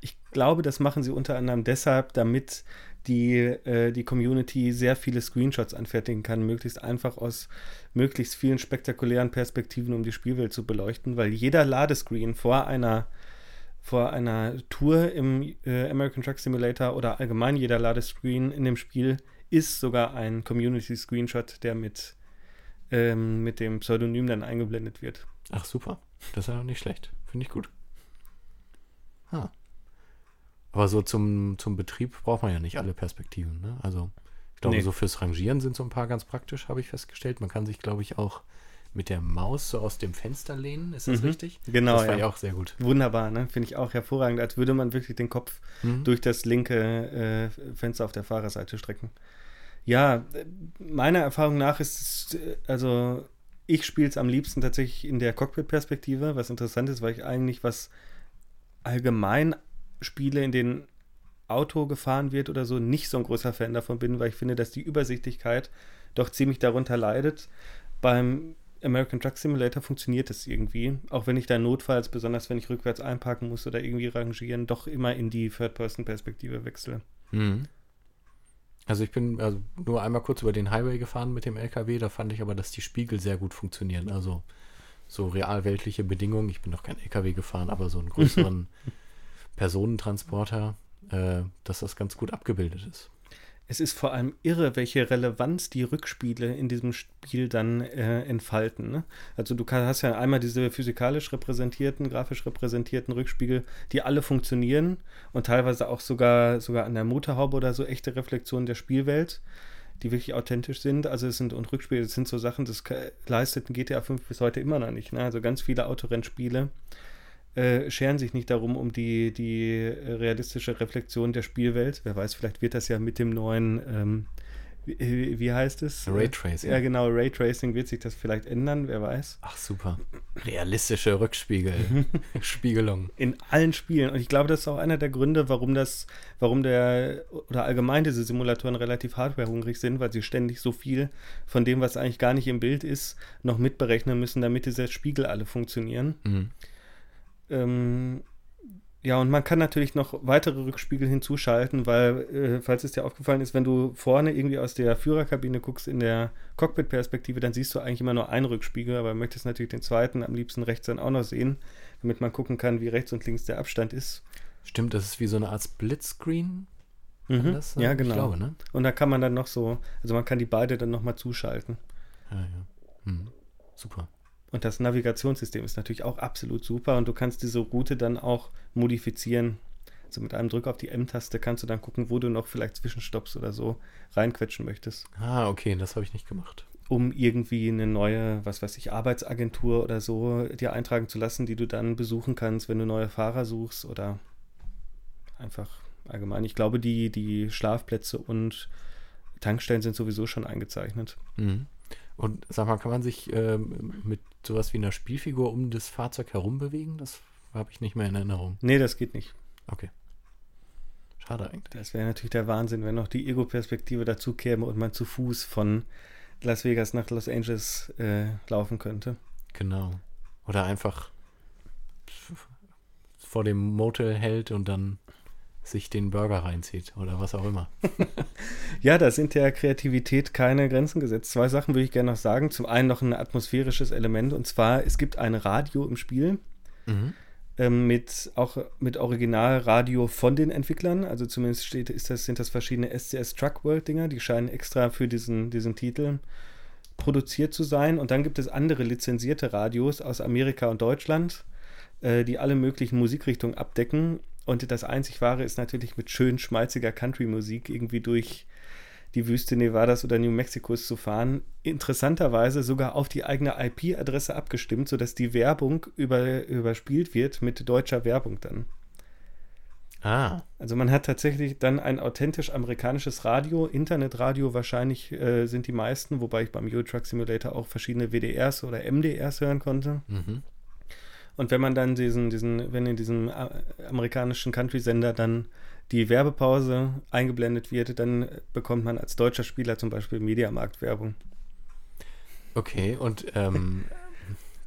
Ich glaube, das machen sie unter anderem deshalb, damit die äh, die Community sehr viele Screenshots anfertigen kann, möglichst einfach aus möglichst vielen spektakulären Perspektiven, um die Spielwelt zu beleuchten, weil jeder Ladescreen vor einer vor einer Tour im äh, American Truck Simulator oder allgemein jeder Ladescreen in dem Spiel ist sogar ein Community-Screenshot, der mit, ähm, mit dem Pseudonym dann eingeblendet wird. Ach super, das ist ja noch nicht schlecht. Finde ich gut. Ah. Aber so zum, zum Betrieb braucht man ja nicht alle Perspektiven. Ne? Also ich glaube, nee. so fürs Rangieren sind so ein paar ganz praktisch, habe ich festgestellt. Man kann sich, glaube ich, auch mit der Maus so aus dem Fenster lehnen. Ist das mhm. richtig? Genau. Das war ja auch sehr gut. Wunderbar, ne? Finde ich auch hervorragend, als würde man wirklich den Kopf mhm. durch das linke äh, Fenster auf der Fahrerseite strecken. Ja, meiner Erfahrung nach ist es, äh, also ich spiele es am liebsten tatsächlich in der Cockpit-Perspektive, was interessant ist, weil ich eigentlich was allgemein Spiele, in denen Auto gefahren wird oder so, nicht so ein großer Fan davon bin, weil ich finde, dass die Übersichtlichkeit doch ziemlich darunter leidet. Beim American Truck Simulator funktioniert das irgendwie, auch wenn ich da notfalls, besonders wenn ich rückwärts einparken muss oder irgendwie rangieren, doch immer in die Third-Person-Perspektive wechsle. Mhm. Also ich bin also nur einmal kurz über den Highway gefahren mit dem LKW, da fand ich aber, dass die Spiegel sehr gut funktionieren. Also so realweltliche Bedingungen. Ich bin noch kein LKW gefahren, aber so einen [LAUGHS] größeren Personentransporter, äh, dass das ganz gut abgebildet ist. Es ist vor allem irre, welche Relevanz die Rückspiele in diesem Spiel dann äh, entfalten. Ne? Also du hast ja einmal diese physikalisch repräsentierten, grafisch repräsentierten Rückspiegel, die alle funktionieren und teilweise auch sogar, sogar an der Motorhaube oder so echte Reflexionen der Spielwelt, die wirklich authentisch sind. Also es sind und Rückspiele, das sind so Sachen, das leisteten GTA 5 bis heute immer noch nicht. Ne? Also ganz viele Autorennspiele äh, scheren sich nicht darum, um die, die realistische Reflexion der Spielwelt. Wer weiß, vielleicht wird das ja mit dem neuen, ähm, wie, wie, heißt es? Raytracing. Ja, genau, Raytracing wird sich das vielleicht ändern, wer weiß. Ach, super. Realistische Rückspiegel. [LAUGHS] Spiegelung. In allen Spielen. Und ich glaube, das ist auch einer der Gründe, warum das, warum der, oder allgemein diese Simulatoren relativ hardwarehungrig sind, weil sie ständig so viel von dem, was eigentlich gar nicht im Bild ist, noch mitberechnen müssen, damit diese Spiegel alle funktionieren. Mhm. Ähm, ja, und man kann natürlich noch weitere Rückspiegel hinzuschalten, weil, äh, falls es dir aufgefallen ist, wenn du vorne irgendwie aus der Führerkabine guckst in der Cockpit-Perspektive, dann siehst du eigentlich immer nur einen Rückspiegel, aber möchtest natürlich den zweiten am liebsten rechts dann auch noch sehen, damit man gucken kann, wie rechts und links der Abstand ist. Stimmt, das ist wie so eine Art Splitscreen. Mhm. Das, ja, genau. Glaube, ne? Und da kann man dann noch so, also man kann die beide dann nochmal zuschalten. Ja, ja. Hm. Super. Und das Navigationssystem ist natürlich auch absolut super und du kannst diese Route dann auch modifizieren. Also mit einem Druck auf die M-Taste kannst du dann gucken, wo du noch vielleicht Zwischenstopps oder so reinquetschen möchtest. Ah, okay, das habe ich nicht gemacht. Um irgendwie eine neue, was weiß ich, Arbeitsagentur oder so dir eintragen zu lassen, die du dann besuchen kannst, wenn du neue Fahrer suchst oder einfach allgemein. Ich glaube, die, die Schlafplätze und Tankstellen sind sowieso schon eingezeichnet. Mhm. Und sag mal, kann man sich ähm, mit sowas wie einer Spielfigur um das Fahrzeug herum bewegen? Das habe ich nicht mehr in Erinnerung. Nee, das geht nicht. Okay. Schade eigentlich. Das wäre natürlich der Wahnsinn, wenn noch die Ego-Perspektive dazu käme und man zu Fuß von Las Vegas nach Los Angeles äh, laufen könnte. Genau. Oder einfach vor dem Motel hält und dann sich den Burger reinzieht oder was auch immer. [LAUGHS] ja, da sind der Kreativität keine Grenzen gesetzt. Zwei Sachen würde ich gerne noch sagen. Zum einen noch ein atmosphärisches Element und zwar, es gibt ein Radio im Spiel. Mhm. Ähm, mit auch mit Originalradio von den Entwicklern. Also zumindest steht, ist das, sind das verschiedene SCS Truck World Dinger, die scheinen extra für diesen, diesen Titel produziert zu sein. Und dann gibt es andere lizenzierte Radios aus Amerika und Deutschland äh, die alle möglichen Musikrichtungen abdecken. Und das einzig Wahre ist natürlich mit schön schmalziger Country-Musik irgendwie durch die Wüste Nevadas oder New Mexicos zu fahren. Interessanterweise sogar auf die eigene IP-Adresse abgestimmt, sodass die Werbung über, überspielt wird mit deutscher Werbung dann. Ah. Also man hat tatsächlich dann ein authentisch amerikanisches Radio, Internetradio wahrscheinlich äh, sind die meisten, wobei ich beim Euro Truck Simulator auch verschiedene WDRs oder MDRs hören konnte. Mhm. Und wenn man dann diesen, diesen, wenn in diesem äh, amerikanischen Country-Sender dann die Werbepause eingeblendet wird, dann bekommt man als deutscher Spieler zum Beispiel Mediamarkt-Werbung. Okay, und ähm,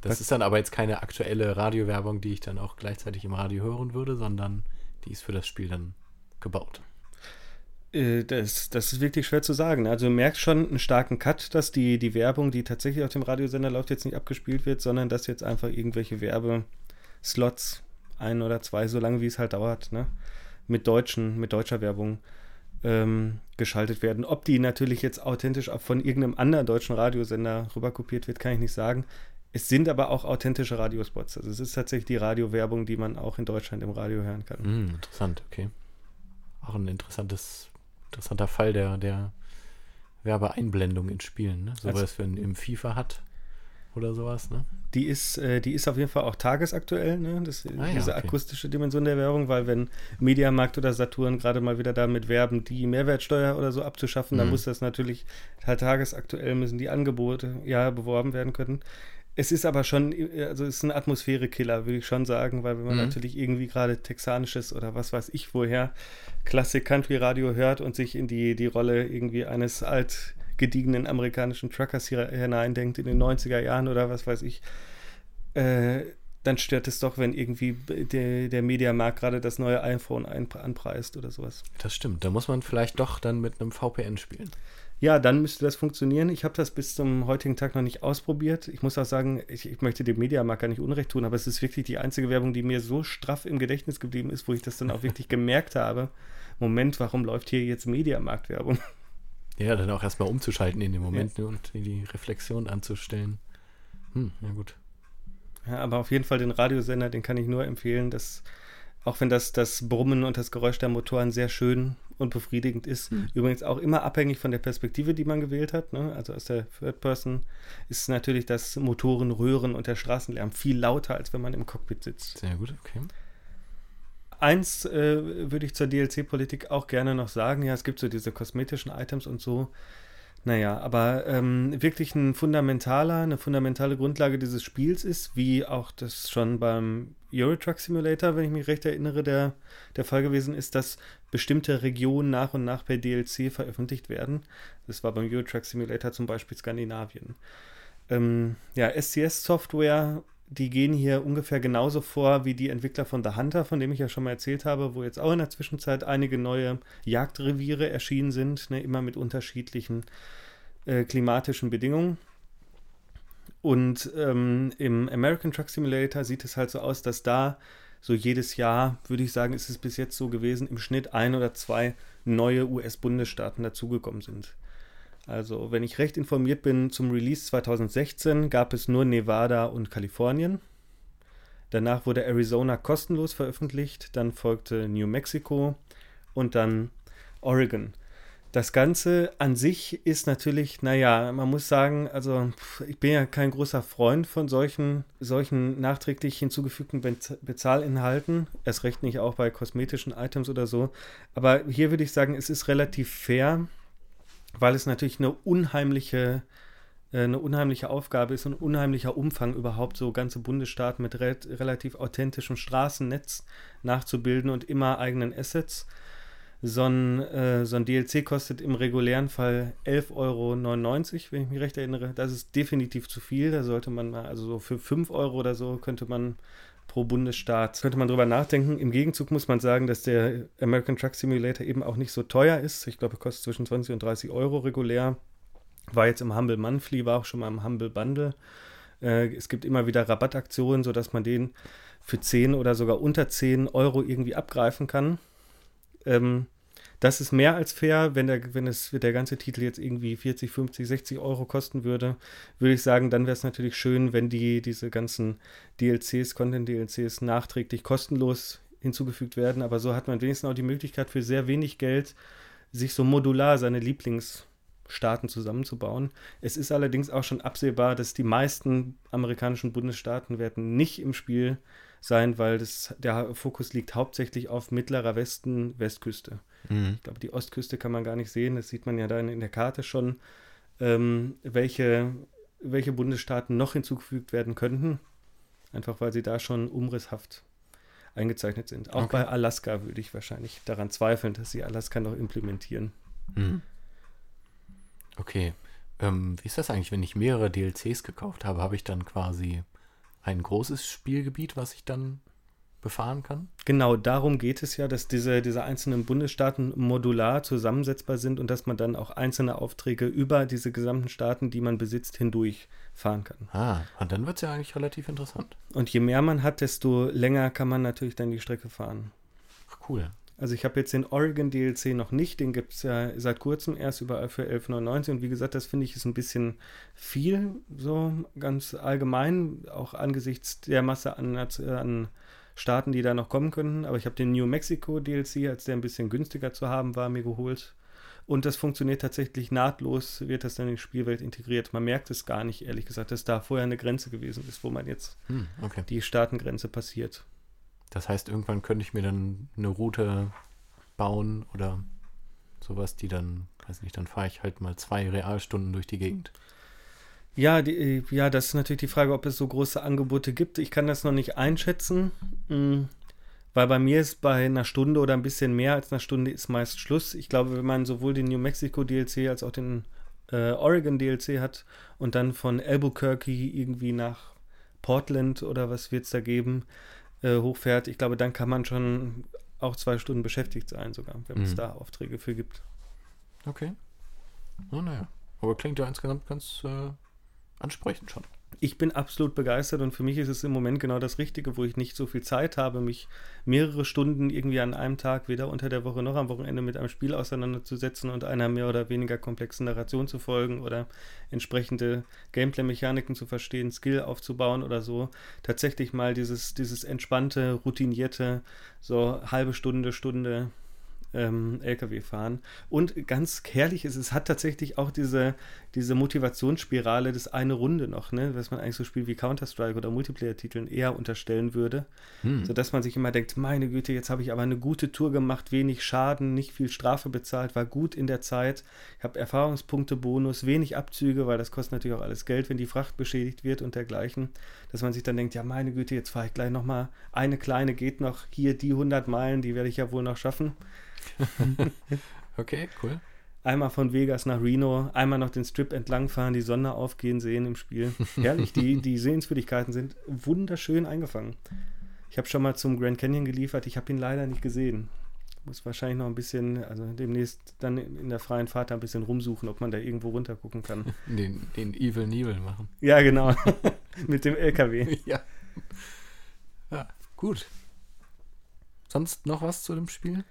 das Was? ist dann aber jetzt keine aktuelle Radiowerbung, die ich dann auch gleichzeitig im Radio hören würde, sondern die ist für das Spiel dann gebaut. Äh, Das, das ist wirklich schwer zu sagen. Also du merkst schon einen starken Cut, dass die, die Werbung, die tatsächlich auf dem Radiosender läuft, jetzt nicht abgespielt wird, sondern dass jetzt einfach irgendwelche Werbeslots, ein oder zwei, so lange wie es halt dauert, ne, mit deutschen, mit deutscher Werbung ähm, geschaltet werden. Ob die natürlich jetzt authentisch von irgendeinem anderen deutschen Radiosender rüberkopiert wird, kann ich nicht sagen. Es sind aber auch authentische Radiospots. Also es ist tatsächlich die Radiowerbung, die man auch in Deutschland im Radio hören kann. Hm, interessant, okay. Auch ein interessantes, interessanter Fall der, der Werbeeinblendung in Spielen, ne? So Also- was wenn im FIFA hat oder sowas, ne? Die ist, äh, die ist auf jeden Fall auch tagesaktuell, ne? Das, Ah ja, diese okay. akustische Dimension der Werbung, weil wenn Mediamarkt oder Saturn gerade mal wieder damit werben, die Mehrwertsteuer oder so abzuschaffen, dann Mhm. muss das natürlich halt tagesaktuell müssen die Angebote ja beworben werden können. Es ist aber schon, äh, also es ist ein Atmosphärekiller, würde ich schon sagen, weil wenn man Mhm. natürlich irgendwie gerade texanisches oder was weiß ich woher Klassik Country Radio hört und sich in die, die Rolle irgendwie eines alt gediegenen amerikanischen Truckers hier hineindenkt in den 90er Jahren oder was weiß ich, äh, dann stört es doch, wenn irgendwie der, der Mediamarkt gerade das neue iPhone ein, anpreist oder sowas. Das stimmt. Da muss man vielleicht doch dann mit einem VPN spielen. Ja, dann müsste das funktionieren. Ich habe das bis zum heutigen Tag noch nicht ausprobiert. Ich muss auch sagen, ich, ich möchte dem Mediamarkt gar nicht Unrecht tun, aber es ist wirklich die einzige Werbung, die mir so straff im Gedächtnis geblieben ist, wo ich das dann auch wirklich [LAUGHS] gemerkt habe. Moment, warum läuft hier jetzt Mediamarkt-Werbung? Ja, dann auch erstmal umzuschalten in dem Moment ne, und die Reflexion anzustellen. Hm, ja gut. Ja, aber auf jeden Fall den Radiosender, den kann ich nur empfehlen, dass, auch wenn das, das Brummen und das Geräusch der Motoren sehr schön und befriedigend ist, Hm. übrigens auch immer abhängig von der Perspektive, die man gewählt hat. Ne? Also aus der Third Person ist natürlich das Motorenröhren und der Straßenlärm viel lauter, als wenn man im Cockpit sitzt. Sehr gut, okay. Eins äh, würde ich zur DLC-Politik auch gerne noch sagen. Ja, es gibt so diese kosmetischen Items und so. Naja, aber ähm, wirklich ein fundamentaler, eine fundamentale Grundlage dieses Spiels ist, wie auch das schon beim Euro Truck Simulator, wenn ich mich recht erinnere, der, der Fall gewesen ist, dass bestimmte Regionen nach und nach per DLC veröffentlicht werden. Das war beim Euro Truck Simulator zum Beispiel Skandinavien. Ähm, ja, SCS-Software, die gehen hier ungefähr genauso vor wie die Entwickler von The Hunter, von dem ich ja schon mal erzählt habe, wo jetzt auch in der Zwischenzeit einige neue Jagdreviere erschienen sind, ne, immer mit unterschiedlichen äh, klimatischen Bedingungen. Und ähm, im American Truck Simulator sieht es halt so aus, dass da so jedes Jahr, würde ich sagen, ist es bis jetzt so gewesen, im Schnitt ein oder zwei neue US-Bundesstaaten dazugekommen sind. Also, wenn ich recht informiert bin, zum Release 2016 gab es nur Nevada und Kalifornien. Danach wurde Arizona kostenlos veröffentlicht, dann folgte New Mexico und dann Oregon. Das Ganze an sich ist natürlich, naja, man muss sagen, also ich bin ja kein großer Freund von solchen, solchen nachträglich hinzugefügten Bez- Bezahlinhalten, erst recht nicht auch bei kosmetischen Items oder so. Aber hier würde ich sagen, es ist relativ fair, weil es natürlich eine unheimliche, äh, eine unheimliche Aufgabe ist und unheimlicher Umfang überhaupt so ganze Bundesstaaten mit re relativ authentischem Straßennetz nachzubilden und immer eigenen Assets. So ein, äh, so ein DLC kostet im regulären Fall 11,99 Euro, wenn ich mich recht erinnere. Das ist definitiv zu viel. Da sollte man mal, also so für 5 Euro oder so könnte man pro Bundesstaat, könnte man drüber nachdenken. Im Gegenzug muss man sagen, dass der American Truck Simulator eben auch nicht so teuer ist. Ich glaube, er kostet zwischen 20 und 30 Euro regulär. War jetzt im Humble Monthly, war auch schon mal im Humble Bundle. Äh, es gibt immer wieder Rabattaktionen, sodass man den für 10 oder sogar unter 10 Euro irgendwie abgreifen kann. Ähm, Das ist mehr als fair. Wenn der, wenn es, der ganze Titel jetzt irgendwie 40, 50, 60 Euro kosten würde, würde ich sagen, dann wäre es natürlich schön, wenn die diese ganzen DLCs, Content-DLCs nachträglich kostenlos hinzugefügt werden. Aber so hat man wenigstens auch die Möglichkeit für sehr wenig Geld sich so modular seine Lieblingsstaaten zusammenzubauen. Es ist allerdings auch schon absehbar, dass die meisten amerikanischen Bundesstaaten werden nicht im Spiel sein, weil das, der Fokus liegt hauptsächlich auf mittlerer Westen, Westküste. Mhm. Ich glaube, die Ostküste kann man gar nicht sehen. Das sieht man ja da in, in der Karte schon, ähm, welche, welche Bundesstaaten noch hinzugefügt werden könnten. Einfach weil sie da schon umrisshaft eingezeichnet sind. Auch okay. bei Alaska würde ich wahrscheinlich daran zweifeln, dass sie Alaska noch implementieren. Mhm. Okay. Ähm, wie ist das eigentlich, wenn ich mehrere DLCs gekauft habe? Habe ich dann quasi ein großes Spielgebiet, was ich dann befahren kann? Genau, darum geht es ja, dass diese, diese einzelnen Bundesstaaten modular zusammensetzbar sind und dass man dann auch einzelne Aufträge über diese gesamten Staaten, die man besitzt, hindurch fahren kann. Ah, und dann wird es ja eigentlich relativ interessant. Und je mehr man hat, desto länger kann man natürlich dann die Strecke fahren. Ach, cool. Also ich habe jetzt den Oregon DLC noch nicht, den gibt es ja seit kurzem erst überall für 11,99 und wie gesagt, das finde ich ist ein bisschen viel, so ganz allgemein, auch angesichts der Masse an, an Staaten, die da noch kommen könnten. Aber ich habe den New Mexico DLC, als der ein bisschen günstiger zu haben war, mir geholt. Und das funktioniert tatsächlich nahtlos, wird das dann in die Spielwelt integriert. Man merkt es gar nicht, ehrlich gesagt, dass da vorher eine Grenze gewesen ist, wo man jetzt hm, okay. die Staatengrenze passiert. Das heißt, irgendwann könnte ich mir dann eine Route bauen oder sowas, die dann, weiß nicht, dann fahre ich halt mal zwei Realstunden durch die Gegend. Ja, die, äh, ja, das ist natürlich die Frage, ob es so große Angebote gibt. Ich kann das noch nicht einschätzen, hm, weil bei mir ist bei einer Stunde oder ein bisschen mehr als einer Stunde ist meist Schluss. Ich glaube, wenn man sowohl den New Mexico DLC als auch den äh, Oregon DLC hat und dann von Albuquerque irgendwie nach Portland oder was wird es da geben, äh, hochfährt, ich glaube, dann kann man schon auch zwei Stunden beschäftigt sein, sogar, wenn mhm. es da Aufträge für gibt. Okay. Oh, naja. Aber klingt ja insgesamt ganz äh, ansprechend schon. Ich bin absolut begeistert und für mich ist es im Moment genau das Richtige, wo ich nicht so viel Zeit habe, mich mehrere Stunden irgendwie an einem Tag, weder unter der Woche noch am Wochenende mit einem Spiel auseinanderzusetzen und einer mehr oder weniger komplexen Narration zu folgen oder entsprechende Gameplay-Mechaniken zu verstehen, Skill aufzubauen oder so. Tatsächlich mal dieses, dieses entspannte, routinierte, so halbe Stunde, Stunde ähm, LKW fahren. Und ganz herrlich ist, es hat tatsächlich auch diese, diese Motivationsspirale des eine Runde noch, ne? was man eigentlich so Spiel wie Counter-Strike oder Multiplayer-Titeln eher unterstellen würde. Hm. Sodass man sich immer denkt, meine Güte, jetzt habe ich aber eine gute Tour gemacht, wenig Schaden, nicht viel Strafe bezahlt, war gut in der Zeit, ich habe Erfahrungspunkte, Bonus, wenig Abzüge, weil das kostet natürlich auch alles Geld, wenn die Fracht beschädigt wird und dergleichen. Dass man sich dann denkt, ja meine Güte, jetzt fahre ich gleich nochmal, eine kleine geht noch, hier die 100 Meilen, die werde ich ja wohl noch schaffen. [LAUGHS] okay, cool. Einmal von Vegas nach Reno, einmal noch den Strip entlangfahren, die Sonne aufgehen sehen im Spiel. Herrlich, die, [LAUGHS] die Sehenswürdigkeiten sind wunderschön eingefangen. Ich habe schon mal zum Grand Canyon geliefert, ich habe ihn leider nicht gesehen. Muss wahrscheinlich noch ein bisschen, also demnächst dann in der freien Fahrt ein bisschen rumsuchen, ob man da irgendwo runter gucken kann. [LAUGHS] Den, den Evil Neville machen. Ja, genau. Mit dem LKW. Ja. Ja, gut. Sonst noch was zu dem Spiel?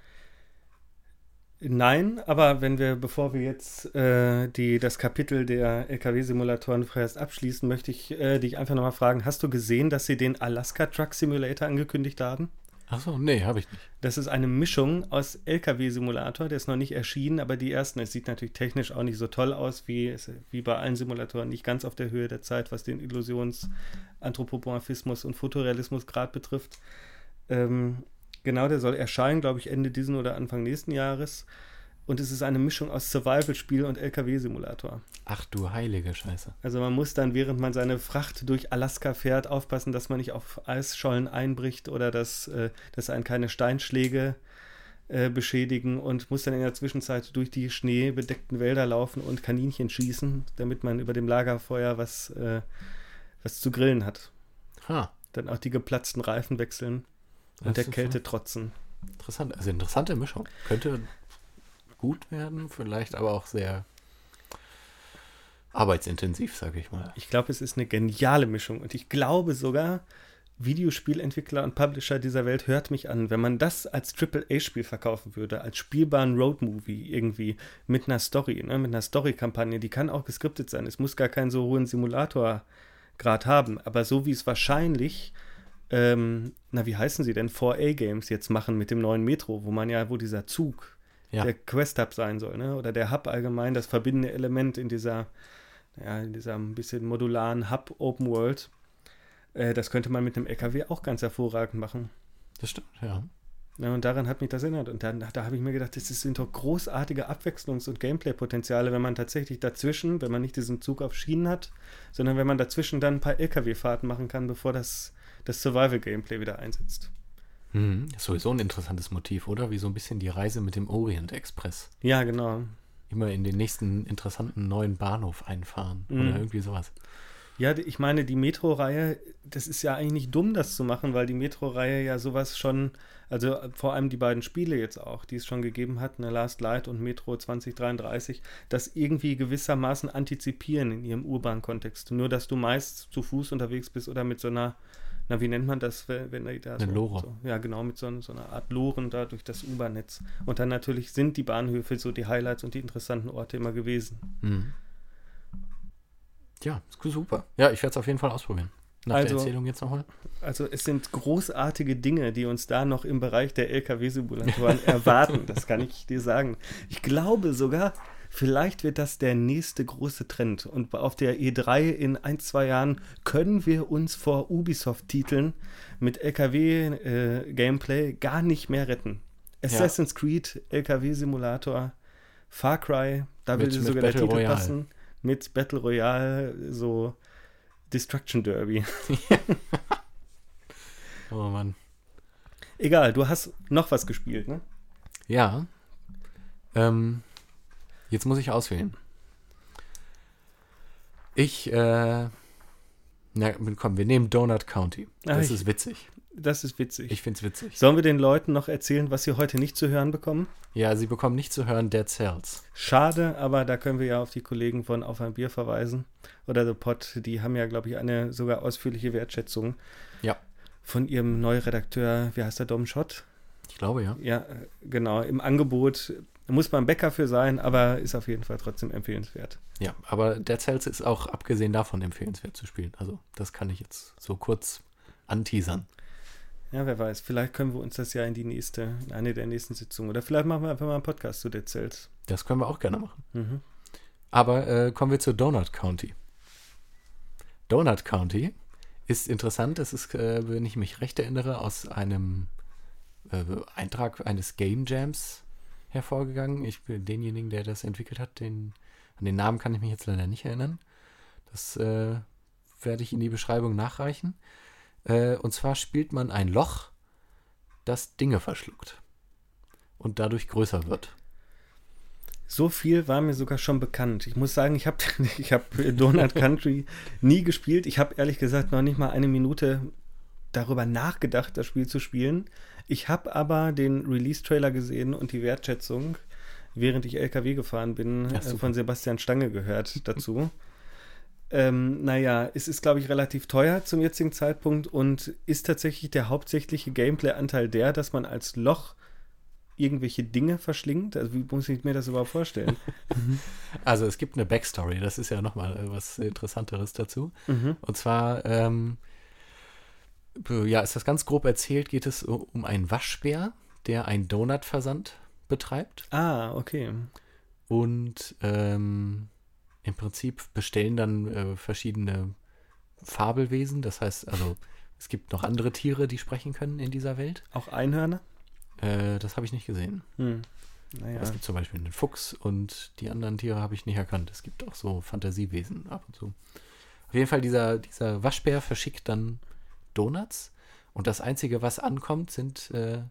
Nein, aber wenn wir, bevor wir jetzt äh, die, das Kapitel der LKW-Simulatoren vorerst abschließen, möchte ich äh, dich einfach nochmal fragen: Hast du gesehen, dass sie den Alaska Truck Simulator angekündigt haben? Achso, nee, habe ich nicht. Das ist eine Mischung aus LKW-Simulator, der ist noch nicht erschienen, aber die ersten, es sieht natürlich technisch auch nicht so toll aus, wie, wie bei allen Simulatoren, nicht ganz auf der Höhe der Zeit, was den Illusions-, Anthropomorphismus und Fotorealismus Grad betrifft. Ähm, Genau, der soll erscheinen, glaube ich, Ende diesen oder Anfang nächsten Jahres. Und es ist eine Mischung aus Survival-Spiel und LKW-Simulator. Ach du heilige Scheiße. Also man muss dann, während man seine Fracht durch Alaska fährt, aufpassen, dass man nicht auf Eisschollen einbricht oder dass, äh, dass einen keine Steinschläge äh, beschädigen und muss dann in der Zwischenzeit durch die schneebedeckten Wälder laufen und Kaninchen schießen, damit man über dem Lagerfeuer was, äh, was zu grillen hat. Ha. Dann auch die geplatzten Reifen wechseln. Und der Kälte trotzen. Interessant, also interessante Mischung. Könnte gut werden, vielleicht aber auch sehr arbeitsintensiv, sage ich mal. Ich glaube, es ist eine geniale Mischung und ich glaube sogar, Videospielentwickler und Publisher dieser Welt, hört mich an. Wenn man das als AAA-Spiel verkaufen würde, als spielbaren Roadmovie irgendwie mit einer Story, ne, mit einer Story-Kampagne, die kann auch geskriptet sein. Es muss gar keinen so hohen Simulator-Grad haben. Aber so wie es wahrscheinlich, ähm, na, wie heißen sie denn, 4A-Games jetzt machen mit dem neuen Metro, wo man ja, wo dieser Zug Ja. der Quest-Hub sein soll, ne? Oder der Hub allgemein, das verbindende Element in dieser, ja, in dieser ein bisschen modularen Hub Open World. Äh, das könnte man mit einem LKW auch ganz hervorragend machen. Das stimmt, ja. Ja, und daran hat mich das erinnert. Und dann, da habe ich mir gedacht, das sind doch großartige Abwechslungs- und Gameplay-Potenziale, wenn man tatsächlich dazwischen, wenn man nicht diesen Zug auf Schienen hat, sondern wenn man dazwischen dann ein paar LKW-Fahrten machen kann, bevor das, das Survival-Gameplay wieder einsetzt. Mhm. Ist sowieso ein interessantes Motiv, oder? Wie so ein bisschen die Reise mit dem Orient Express. Ja, genau. Immer in den nächsten interessanten neuen Bahnhof einfahren Mhm. oder irgendwie sowas. Ja, ich meine, die Metro-Reihe, das ist ja eigentlich nicht dumm, das zu machen, weil die Metro-Reihe ja sowas schon, also vor allem die beiden Spiele jetzt auch, die es schon gegeben hat, ne, Last Light und Metro 2033, das irgendwie gewissermaßen antizipieren in ihrem urbanen Kontext. Nur, dass du meist zu Fuß unterwegs bist oder mit so einer, na, wie nennt man das, wenn wenn da Eine so, Lore. So, ja, genau, mit so, so einer Art Loren da durch das U-Bahn-Netz. Und dann natürlich sind die Bahnhöfe so die Highlights und die interessanten Orte immer gewesen. Mhm. Ja, ist super. Ja, ich werde es auf jeden Fall ausprobieren. Nach Also- der Erzählung jetzt nochmal. Also es sind großartige Dinge, die uns da noch im Bereich der LKW-Simulatoren [LAUGHS] erwarten. Das kann ich dir sagen. Ich glaube sogar, vielleicht wird das der nächste große Trend. Und auf der E3 in ein, zwei Jahren können wir uns vor Ubisoft-Titeln mit LKW-Gameplay gar nicht mehr retten. Assassin's Creed, LKW-Simulator, Far Cry, da Mit- würde sogar der Battle Titel Royale. passen. Mit Battle Royale, so Destruction Derby. [LAUGHS] [LAUGHS] Oh Mann. Egal, du hast noch was gespielt, ne? Ja. Ähm, jetzt muss ich auswählen. Ich, äh, na komm, wir nehmen Donut County. Das ich- ist witzig. Das ist witzig. Ich find's witzig. Sollen wir den Leuten noch erzählen, was sie heute nicht zu hören bekommen? Ja, sie bekommen nicht zu hören Dead Cells. Schade, aber da können wir ja auf die Kollegen von Auf ein Bier verweisen. Oder The Pod, die haben ja, glaube ich, eine sogar ausführliche Wertschätzung Ja. von ihrem Neuredakteur, wie heißt der, Dom Schott? Ich glaube, ja. Ja, äh, genau, im Angebot. Muss man Bäcker für sein, aber ist auf jeden Fall trotzdem empfehlenswert. Ja, aber Dead Cells ist auch abgesehen davon empfehlenswert zu spielen. Also, das kann ich jetzt so kurz anteasern. Ja, wer weiß, vielleicht können wir uns das ja in die nächste, in eine der nächsten Sitzungen. Oder vielleicht machen wir einfach mal einen Podcast zu Dead Cells. Das können wir auch gerne machen. Mhm. Aber äh, kommen wir zu Donut County. Donut County ist interessant. Es ist, äh, wenn ich mich recht erinnere, aus einem äh, Eintrag eines Game Jams hervorgegangen. Ich bin denjenigen, der das entwickelt hat, den, an den Namen kann ich mich jetzt leider nicht erinnern. Das äh, werde ich in die Beschreibung nachreichen. Äh, und zwar spielt man ein Loch, das Dinge verschluckt und dadurch größer wird. So viel war mir sogar schon bekannt. Ich muss sagen, ich habe [LAUGHS] ich hab Donut Country nie gespielt. Ich habe ehrlich gesagt noch nicht mal eine Minute darüber nachgedacht, das Spiel zu spielen. Ich habe aber den Release-Trailer gesehen und die Wertschätzung, während ich LKW gefahren bin, Ja, äh, von Sebastian Stange gehört [LAUGHS] dazu. ähm, naja, es ist, glaube ich, relativ teuer zum jetzigen Zeitpunkt und ist tatsächlich der hauptsächliche Gameplay-Anteil der, dass man als Loch irgendwelche Dinge verschlingt. Also wie muss ich mir das überhaupt vorstellen? [LAUGHS] Also es gibt eine Backstory, das ist ja nochmal äh, was Interessanteres dazu. mhm. Und zwar, ähm, ja, ist das ganz grob erzählt, geht es um einen Waschbär, der einen Donutversand betreibt. Ah, okay. Und ähm, im Prinzip bestellen dann äh, verschiedene Fabelwesen. Das heißt, also es gibt noch andere Tiere, die sprechen können in dieser Welt. Auch Einhörner? Äh, das habe ich nicht gesehen. Hm. Naja. Es gibt zum Beispiel einen Fuchs und die anderen Tiere habe ich nicht erkannt. Es gibt auch so Fantasiewesen ab und zu. Auf jeden Fall, dieser, dieser Waschbär verschickt dann Donuts und das Einzige, was ankommt, sind äh,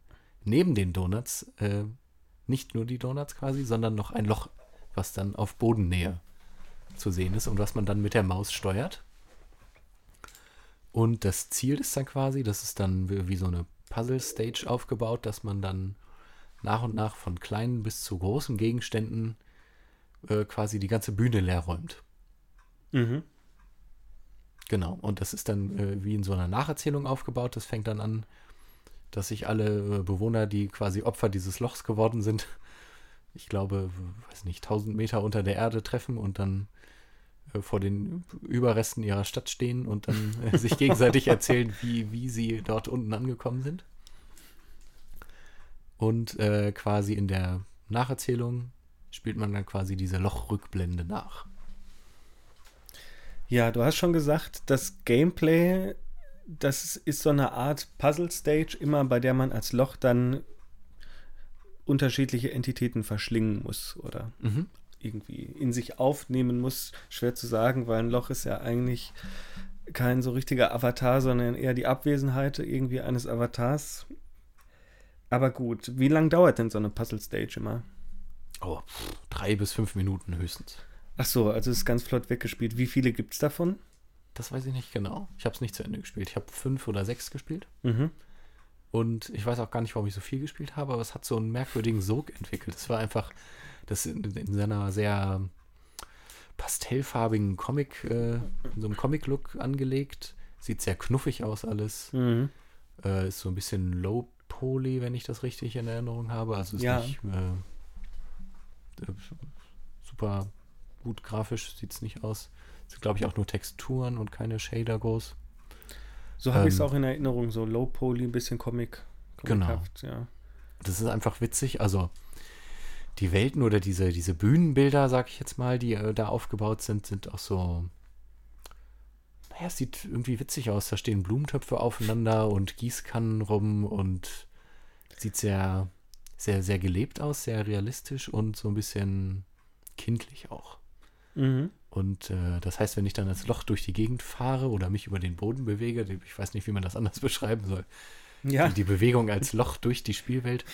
neben den Donuts äh, nicht nur die Donuts quasi, sondern noch ein Loch, was dann auf Bodennähe zu sehen ist und was man dann mit der Maus steuert. Und das Ziel ist dann quasi, das ist dann wie so eine Puzzle-Stage aufgebaut, dass man dann nach und nach von kleinen bis zu großen Gegenständen äh, quasi die ganze Bühne leer räumt. Mhm. Genau, und das ist dann äh, wie in so einer Nacherzählung aufgebaut. Das fängt dann an, dass sich alle äh, Bewohner, die quasi Opfer dieses Lochs geworden sind, [LAUGHS] ich glaube, weiß nicht, 1000 Meter unter der Erde treffen und dann äh, vor den Überresten ihrer Stadt stehen und dann äh, [LAUGHS] sich gegenseitig erzählen, wie, wie sie dort unten angekommen sind. Und äh, quasi in der Nacherzählung spielt man dann quasi diese Lochrückblende nach. Ja, du hast schon gesagt, das Gameplay, das ist so eine Art Puzzle-Stage, immer bei der man als Loch dann unterschiedliche Entitäten verschlingen muss oder Mhm. irgendwie in sich aufnehmen muss. Schwer zu sagen, weil ein Loch ist ja eigentlich kein so richtiger Avatar, sondern eher die Abwesenheit irgendwie eines Avatars. Aber gut, wie lange dauert denn so eine Puzzle-Stage immer? Oh, drei bis fünf Minuten höchstens. Ach so, also ist ganz flott weggespielt. Wie viele gibt es davon? Das weiß ich nicht genau. Ich habe es nicht zu Ende gespielt. Ich habe fünf oder sechs gespielt. Mhm. Und ich weiß auch gar nicht, warum ich so viel gespielt habe, aber es hat so einen merkwürdigen Sog entwickelt. Es war einfach, das in, in seiner sehr pastellfarbigen Comic, äh, in so einem Comic-Look angelegt. Sieht sehr knuffig aus alles. Mhm. Äh, ist so ein bisschen low-poly, wenn ich das richtig in Erinnerung habe. Also ist Ja. nicht äh, äh, super gut grafisch, sieht es nicht aus. Es sind, glaube ich, auch nur Texturen und keine Shader groß. So habe ich es Ähm, auch in Erinnerung, so low poly, ein bisschen Comic. Genau. Ja. Das ist einfach witzig. Also die Welten oder diese, diese Bühnenbilder, sag ich jetzt mal, die äh, da aufgebaut sind, sind auch so. Naja, es sieht irgendwie witzig aus. Da stehen Blumentöpfe aufeinander und Gießkannen rum und sieht sehr, sehr, sehr gelebt aus, sehr realistisch und so ein bisschen kindlich auch. Mhm. Und äh, das heißt, wenn ich dann als Loch durch die Gegend fahre oder mich über den Boden bewege, ich weiß nicht, wie man das anders [LAUGHS] beschreiben soll, Ja, die, die Bewegung als Loch durch die Spielwelt.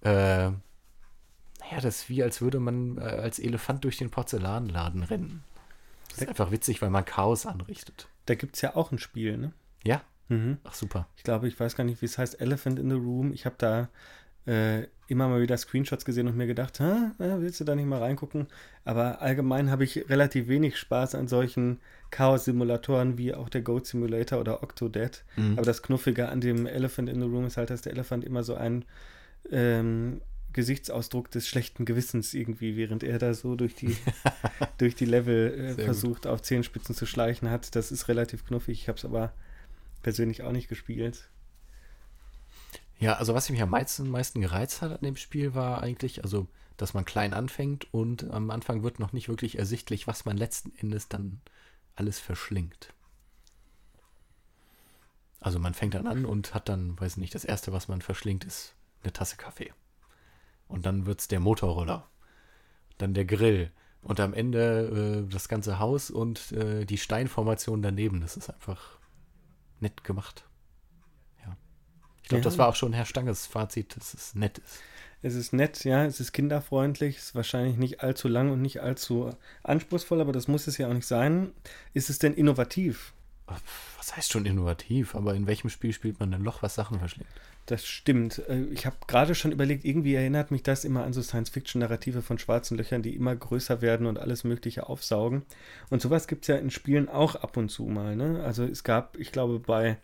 Äh, naja, das ist wie, als würde man äh, als Elefant durch den Porzellanladen rennen. Das ist einfach witzig, weil man Chaos anrichtet. da gibt es ja auch ein Spiel, ne? Ja, Mhm. ach super. Ich glaube, ich weiß gar nicht, wie es heißt, Elephant in the Room. Ich habe da äh, immer mal wieder Screenshots gesehen und mir gedacht, "Hä, willst du da nicht mal reingucken? Aber allgemein habe ich relativ wenig Spaß an solchen Chaos-Simulatoren wie auch der Goat Simulator oder Octodad. Mhm. Aber das Knuffige an dem Elephant in the Room ist halt, dass der Elefant immer so ein ähm, Gesichtsausdruck des schlechten Gewissens irgendwie, während er da so durch die, [LAUGHS] durch die Level äh, Sehr gut. versucht, auf Zehenspitzen zu schleichen hat. Das ist relativ knuffig. Ich habe es aber persönlich auch nicht gespielt. Ja, also was mich am meisten, meisten gereizt hat an dem Spiel war eigentlich, also, dass man klein anfängt und am Anfang wird noch nicht wirklich ersichtlich, was man letzten Endes dann alles verschlingt. Also man fängt dann an und hat dann, weiß nicht, das erste, was man verschlingt, ist eine Tasse Kaffee. Und dann wird es der Motorroller. Dann der Grill. Und am Ende äh, das ganze Haus und äh, die Steinformation daneben. Das ist einfach nett gemacht. Ich glaube, Ja. das war auch schon Herr Stanges Fazit, dass es nett ist. Es ist nett, ja, es ist kinderfreundlich, es ist wahrscheinlich nicht allzu lang und nicht allzu anspruchsvoll, aber das muss es ja auch nicht sein. Ist es denn innovativ? Was heißt schon innovativ? Aber in welchem Spiel spielt man ein Loch, was Sachen verschlingt? Das stimmt. Äh, Ich habe gerade schon überlegt, irgendwie erinnert mich das immer an so Science-Fiction-Narrative von schwarzen Löchern, die immer größer werden und alles Mögliche aufsaugen. Und sowas gibt es ja in Spielen auch ab und zu mal. Ne? Also es gab, ich glaube, bei,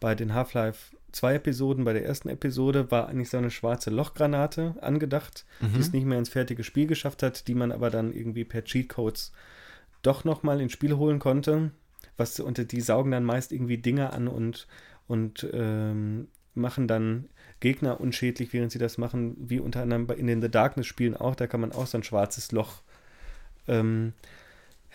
bei den Half-Life 2 Episoden, bei der ersten Episode war eigentlich so eine schwarze Lochgranate angedacht, die es nicht mehr ins fertige Spiel geschafft hat, die man aber dann irgendwie per Cheatcodes doch nochmal ins Spiel holen konnte. Was, und die saugen dann meist irgendwie Dinge an und, und ähm, machen dann Gegner unschädlich, während sie das machen, wie unter anderem bei- in den The Darkness-Spielen auch. Da kann man auch so ein schwarzes Loch ähm,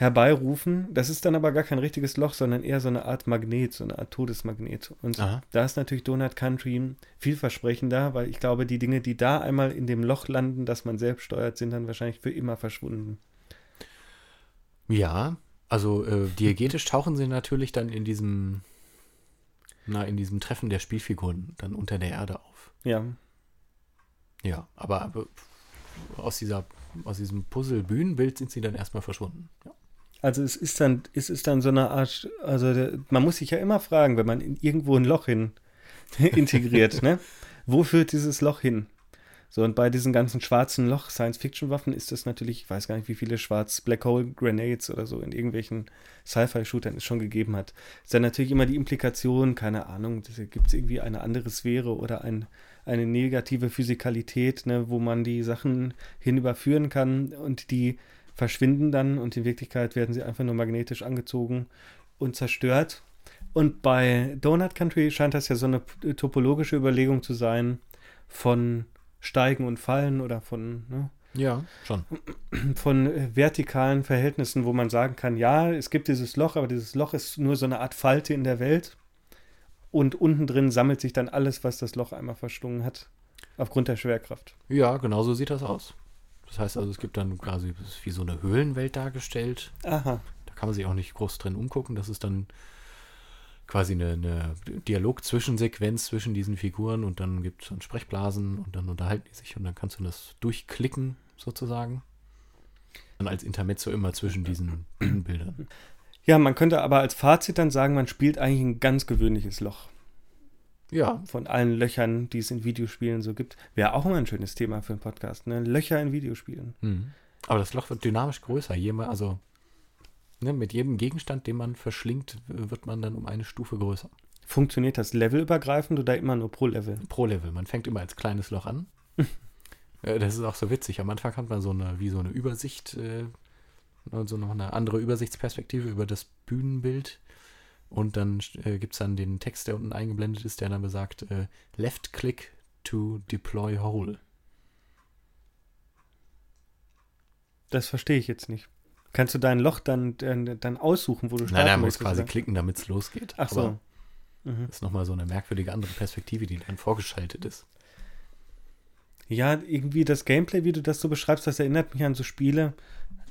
herbeirufen. Das ist dann aber gar kein richtiges Loch, sondern eher so eine Art Magnet, so eine Art Todesmagnet. Und Aha. da ist natürlich Donut Country vielversprechender, weil ich glaube, die Dinge, die da einmal in dem Loch landen, das man selbst steuert, sind dann wahrscheinlich für immer verschwunden. Ja, also äh, diegetisch tauchen sie natürlich dann in diesem, na, in diesem Treffen der Spielfiguren dann unter der Erde auf. Ja, Ja, aber, aber aus dieser, aus diesem Puzzle-Bühnenbild sind sie dann erstmal verschwunden. Ja. Also es ist dann, es ist dann so eine Art, also der, man muss sich ja immer fragen, wenn man in irgendwo ein Loch hin [LAUGHS] integriert, ne? Wo führt dieses Loch hin? So, und bei diesen ganzen schwarzen Loch-Science-Fiction-Waffen ist das natürlich, ich weiß gar nicht, wie viele schwarz-Black Hole-Grenades oder so in irgendwelchen Sci-Fi-Shootern es schon gegeben hat. Ist dann natürlich immer die Implikation, keine Ahnung, gibt es irgendwie eine andere Sphäre oder ein, eine negative Physikalität, ne, wo man die Sachen hinüberführen kann und die verschwinden dann und in Wirklichkeit werden sie einfach nur magnetisch angezogen und zerstört. Und bei Donut Country scheint das ja so eine topologische Überlegung zu sein von Steigen und Fallen oder von, ne, Ja, schon. von äh, vertikalen Verhältnissen, wo man sagen kann, ja, es gibt dieses Loch, aber dieses Loch ist nur so eine Art Falte in der Welt. Und unten drin sammelt sich dann alles, was das Loch einmal verschlungen hat, aufgrund der Schwerkraft. Ja, genau so sieht das aus. Das heißt also, es gibt dann quasi wie so eine Höhlenwelt dargestellt. Aha. Da kann man sich auch nicht groß drin umgucken. Das ist dann quasi eine, eine Dialog-Zwischensequenz zwischen diesen Figuren und dann gibt es dann Sprechblasen und dann unterhalten die sich und dann kannst du das durchklicken sozusagen. Dann als Intermezzo immer zwischen diesen [CLEARS THROAT] Bildern. Ja, man könnte aber als Fazit dann sagen, man spielt eigentlich ein ganz gewöhnliches Loch. Ja, Von allen Löchern, die es in Videospielen so gibt. Wäre auch immer ein schönes Thema für einen Podcast, ne? Löcher in Videospielen. Mhm. Aber das Loch wird dynamisch größer. Je mehr, also ne, mit jedem Gegenstand, den man verschlingt, wird man dann um eine Stufe größer. Funktioniert das levelübergreifend oder immer nur pro Level? Pro Level. Man fängt immer als kleines Loch an. [LAUGHS] Äh, das ist auch so witzig. Am Anfang hat man so eine, wie so eine Übersicht, also noch eine andere Übersichtsperspektive über das Bühnenbild. Und dann äh, gibt es dann den Text, der unten eingeblendet ist, der dann besagt, äh, Left Click to deploy hole. Das verstehe ich jetzt nicht. Kannst du dein Loch dann, dann, dann aussuchen, wo du Nein, starten nein, man muss quasi oder? klicken, damit es losgeht. Ach so. Aber Mhm. das ist nochmal so eine merkwürdige andere Perspektive, die dann vorgeschaltet ist. Ja, irgendwie das Gameplay, wie du das so beschreibst, das erinnert mich an so Spiele. Äh,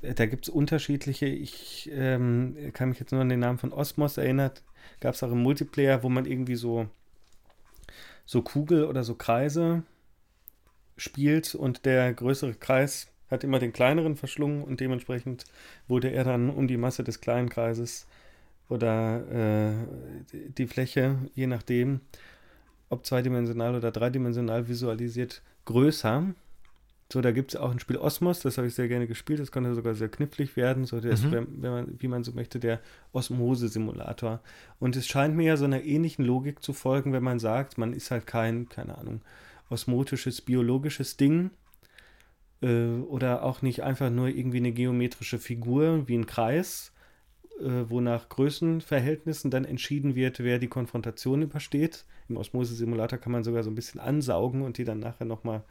Da gibt es unterschiedliche. Ich ähm, kann mich jetzt nur an den Namen von Osmos erinnert. Gab es auch im Multiplayer, wo man irgendwie so, so Kugel oder so Kreise spielt und der größere Kreis hat immer den kleineren verschlungen und dementsprechend wurde er dann um die Masse des kleinen Kreises oder äh, die- die Fläche, je nachdem, ob zweidimensional oder dreidimensional visualisiert, größer. So, da gibt es auch ein Spiel Osmos, das habe ich sehr gerne gespielt, das konnte sogar sehr knifflig werden, so der ist, Mhm. wenn, wenn man, wie man so möchte, der Osmose-Simulator. Und es scheint mir ja so einer ähnlichen Logik zu folgen, wenn man sagt, man ist halt kein, keine Ahnung, osmotisches, biologisches Ding äh, oder auch nicht einfach nur irgendwie eine geometrische Figur wie ein Kreis, wo nach Größenverhältnissen dann entschieden wird, wer die Konfrontation übersteht. Im Osmose-Simulator kann man sogar so ein bisschen ansaugen und die dann nachher nochmal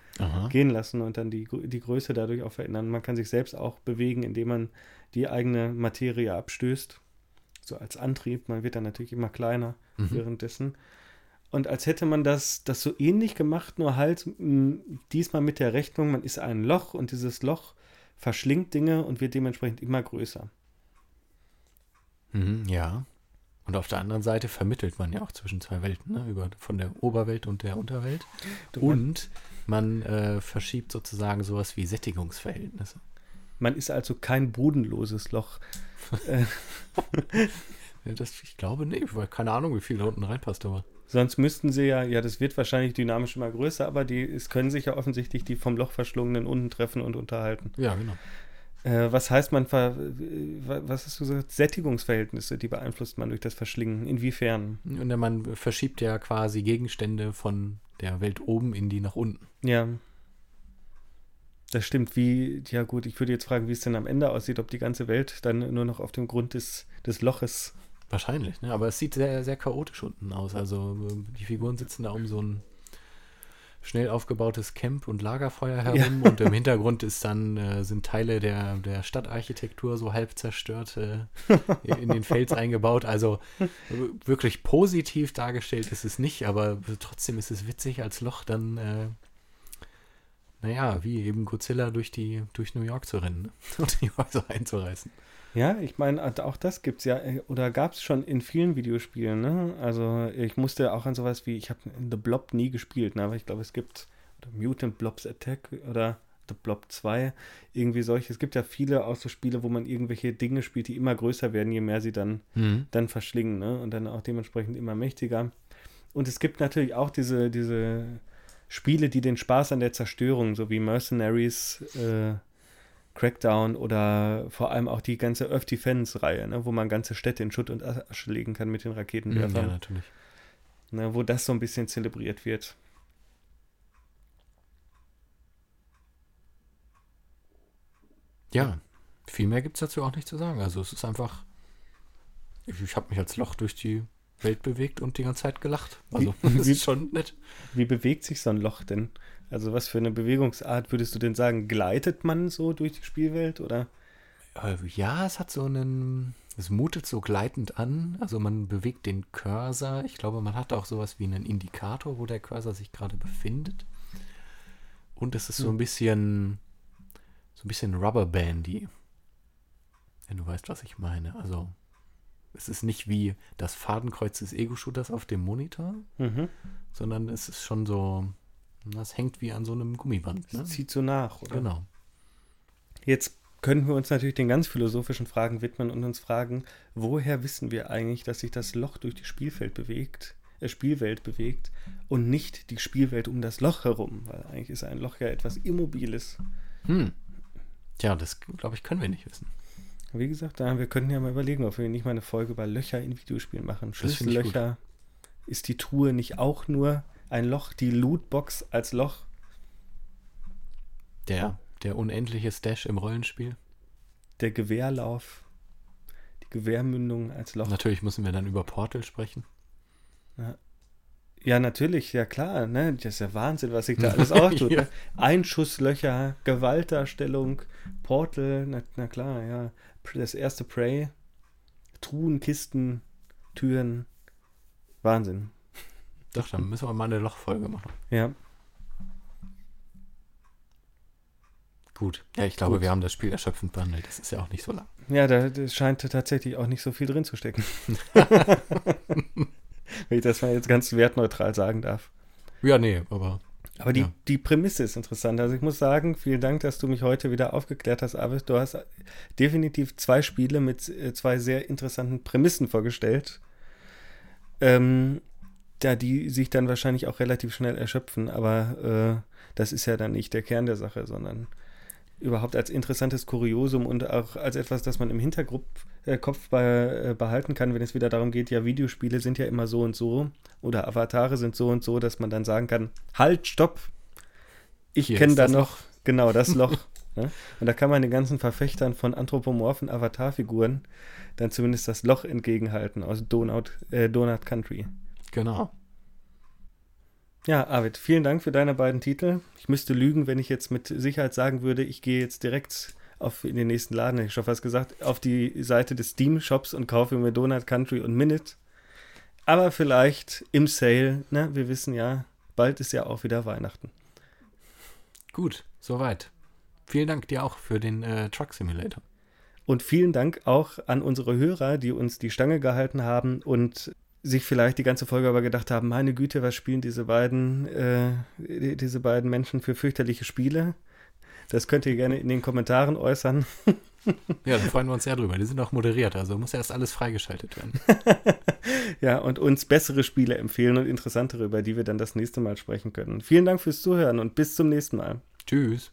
gehen lassen und dann die, die Größe dadurch auch verändern. Man kann sich selbst auch bewegen, indem man die eigene Materie abstößt. So als Antrieb. Man wird dann natürlich immer kleiner Mhm. währenddessen. Und als hätte man das, das so ähnlich gemacht, nur halt mh, diesmal mit der Rechnung, man ist ein Loch und dieses Loch verschlingt Dinge und wird dementsprechend immer größer. Mhm, ja. Und auf der anderen Seite vermittelt man ja auch zwischen zwei Welten, ne? Über, von der Oberwelt und der Unterwelt. Du- Und man äh, verschiebt sozusagen sowas wie Sättigungsverhältnisse. Man ist also kein bodenloses Loch. [LAUGHS] äh, Das, ich glaube nicht, weil keine Ahnung, wie viel da unten reinpasst, aber. sonst müssten sie ja, ja, das wird wahrscheinlich dynamisch immer größer, aber die, es können sich ja offensichtlich die vom Loch verschlungenen unten treffen und unterhalten. Ja, genau. Äh, was heißt man, ver, äh, was hast du gesagt? Sättigungsverhältnisse, die beeinflusst man durch das Verschlingen. Inwiefern? Und man verschiebt ja quasi Gegenstände von der Welt oben in die nach unten. Ja. Das stimmt. Wie, ja gut, ich würde jetzt fragen, wie es denn am Ende aussieht, ob die ganze Welt dann nur noch auf dem Grund des, des Loches. Wahrscheinlich, ne? Aber es sieht sehr, sehr chaotisch unten aus. Also äh, die Figuren sitzen da um so ein schnell aufgebautes Camp und Lagerfeuer herum und im [LAUGHS] Hintergrund ist dann, äh, sind Teile der, der Stadtarchitektur so halb zerstört äh, in den Fels [LAUGHS] eingebaut. Also wirklich positiv dargestellt ist es nicht, aber trotzdem ist es witzig als Loch dann, äh, naja, wie eben Godzilla durch die, durch New York zu rennen ne? [LAUGHS] und die Häuser einzureißen. Ja, ich meine, auch das gibt's ja, äh, oder gab es schon in vielen Videospielen, ne? Also ich musste auch an sowas wie, ich habe The Blob nie gespielt, ne? aber ich glaube, es gibt Mutant Blobs Attack oder The Blob 2, irgendwie solche. Es gibt ja viele auch so Spiele, wo man irgendwelche Dinge spielt, die immer größer werden, je mehr sie dann dann verschlingen, ne? Und dann auch dementsprechend immer mächtiger. Und es gibt natürlich auch diese, diese Spiele, die den Spaß an der Zerstörung, so wie Mercenaries, äh, Crackdown oder vor allem auch die ganze Earth Defense-Reihe, ne, wo man ganze Städte in Schutt und Asche legen kann mit den Raketenwerfern. Ja, natürlich. Ne, wo das so ein bisschen zelebriert wird. Ja, viel mehr gibt es dazu auch nicht zu sagen. Also es ist einfach, ich, ich habe mich als Loch durch die Welt bewegt und die ganze Zeit gelacht. Also [LAUGHS] Wie- das wie- ist schon nett. Wie bewegt sich so ein Loch denn? Also was für eine Bewegungsart würdest du denn sagen? Gleitet man so durch die Spielwelt oder? Äh, Ja, es hat so einen, es mutet so gleitend an. Also man bewegt den Cursor. Ich glaube, man hat auch sowas wie einen Indikator, wo der Cursor sich gerade befindet. Und es ist so ein bisschen, so ein bisschen Rubberbandy. Wenn du weißt, was ich meine. Also es ist nicht wie das Fadenkreuz des Ego-Shooters auf dem Monitor, Mhm. sondern es ist schon so, das hängt wie an so einem Gummiband. Ne? Das zieht so nach, oder? Genau. Jetzt könnten wir uns natürlich den ganz philosophischen Fragen widmen und uns fragen, woher wissen wir eigentlich, dass sich das Loch durch die Spielfeld bewegt, äh, Spielwelt bewegt und nicht die Spielwelt um das Loch herum, weil eigentlich ist ein Loch ja etwas Immobiles. Hm. Tja, das glaube ich, können wir nicht wissen. Wie gesagt, da, wir könnten ja mal überlegen, ob wir nicht mal eine Folge über Löcher in Videospielen machen. Schlüssellöcher. Ist die Truhe nicht auch nur ein Loch, die Lootbox als Loch? Der, der unendliche Stash im Rollenspiel. Der Gewehrlauf, die Gewehrmündung als Loch. Natürlich müssen wir dann über Portal sprechen. Ja, natürlich, ja klar, ne? Das ist ja Wahnsinn, was sich da [LAUGHS] alles auftut. Ja. ne? Einschusslöcher, Gewaltdarstellung, Portal, na, na klar, ja. Das erste Prey, Truhen, Kisten, Türen. Wahnsinn. Doch, dann müssen wir mal eine Lochfolge machen. Ja, Gut. Ja, ich glaube, Gut. wir haben das Spiel erschöpfend behandelt. Das ist ja auch nicht so lang. ja, da da scheint tatsächlich auch nicht so viel drin zu stecken. [LAUGHS] [LAUGHS] Wenn ich das mal jetzt ganz wertneutral sagen darf. Ja, nee, aber Aber die, Ja. die Prämisse ist interessant. Also ich muss sagen, vielen Dank, dass du mich heute wieder aufgeklärt hast, Arvid. Du hast definitiv zwei Spiele mit äh, zwei sehr interessanten Prämissen vorgestellt. Ähm, ja, die sich dann wahrscheinlich auch relativ schnell erschöpfen, aber äh, das ist ja dann nicht der Kern der Sache, sondern überhaupt als interessantes Kuriosum und auch als etwas, das man im Hinterkopf äh, bei, äh, behalten kann, wenn es wieder darum geht, ja, Videospiele sind ja immer so und so oder Avatare sind so und so, dass man dann sagen kann, halt, stopp, ich kenne da noch genau das Loch. [LAUGHS] ne? Und da kann man den ganzen Verfechtern von anthropomorphen Avatarfiguren dann zumindest das Loch entgegenhalten aus Donut, äh, Donut Country. Genau. Ja, Arvid, vielen Dank für deine beiden Titel. Ich müsste lügen, wenn ich jetzt mit Sicherheit sagen würde, ich gehe jetzt direkt auf in den nächsten Laden, ich schon fast gesagt, auf die Seite des Steam-Shops und kaufe mir Donut Country und Minute. Aber vielleicht im Sale, ne? Wir wissen ja, bald ist ja auch wieder Weihnachten. Gut, soweit. Vielen Dank dir auch für den äh, Truck Simulator. Und vielen Dank auch an unsere Hörer, die uns die Stange gehalten haben und sich vielleicht die ganze Folge aber gedacht haben, meine Güte, was spielen diese beiden, äh, die- diese beiden Menschen für fürchterliche Spiele? Das könnt ihr gerne in den Kommentaren äußern. [LAUGHS] Ja, da freuen wir uns sehr drüber. Die sind auch moderiert, also muss erst alles freigeschaltet werden. [LAUGHS] Ja, und uns bessere Spiele empfehlen und interessantere, über die wir dann das nächste Mal sprechen können. Vielen Dank fürs Zuhören und bis zum nächsten Mal. Tschüss.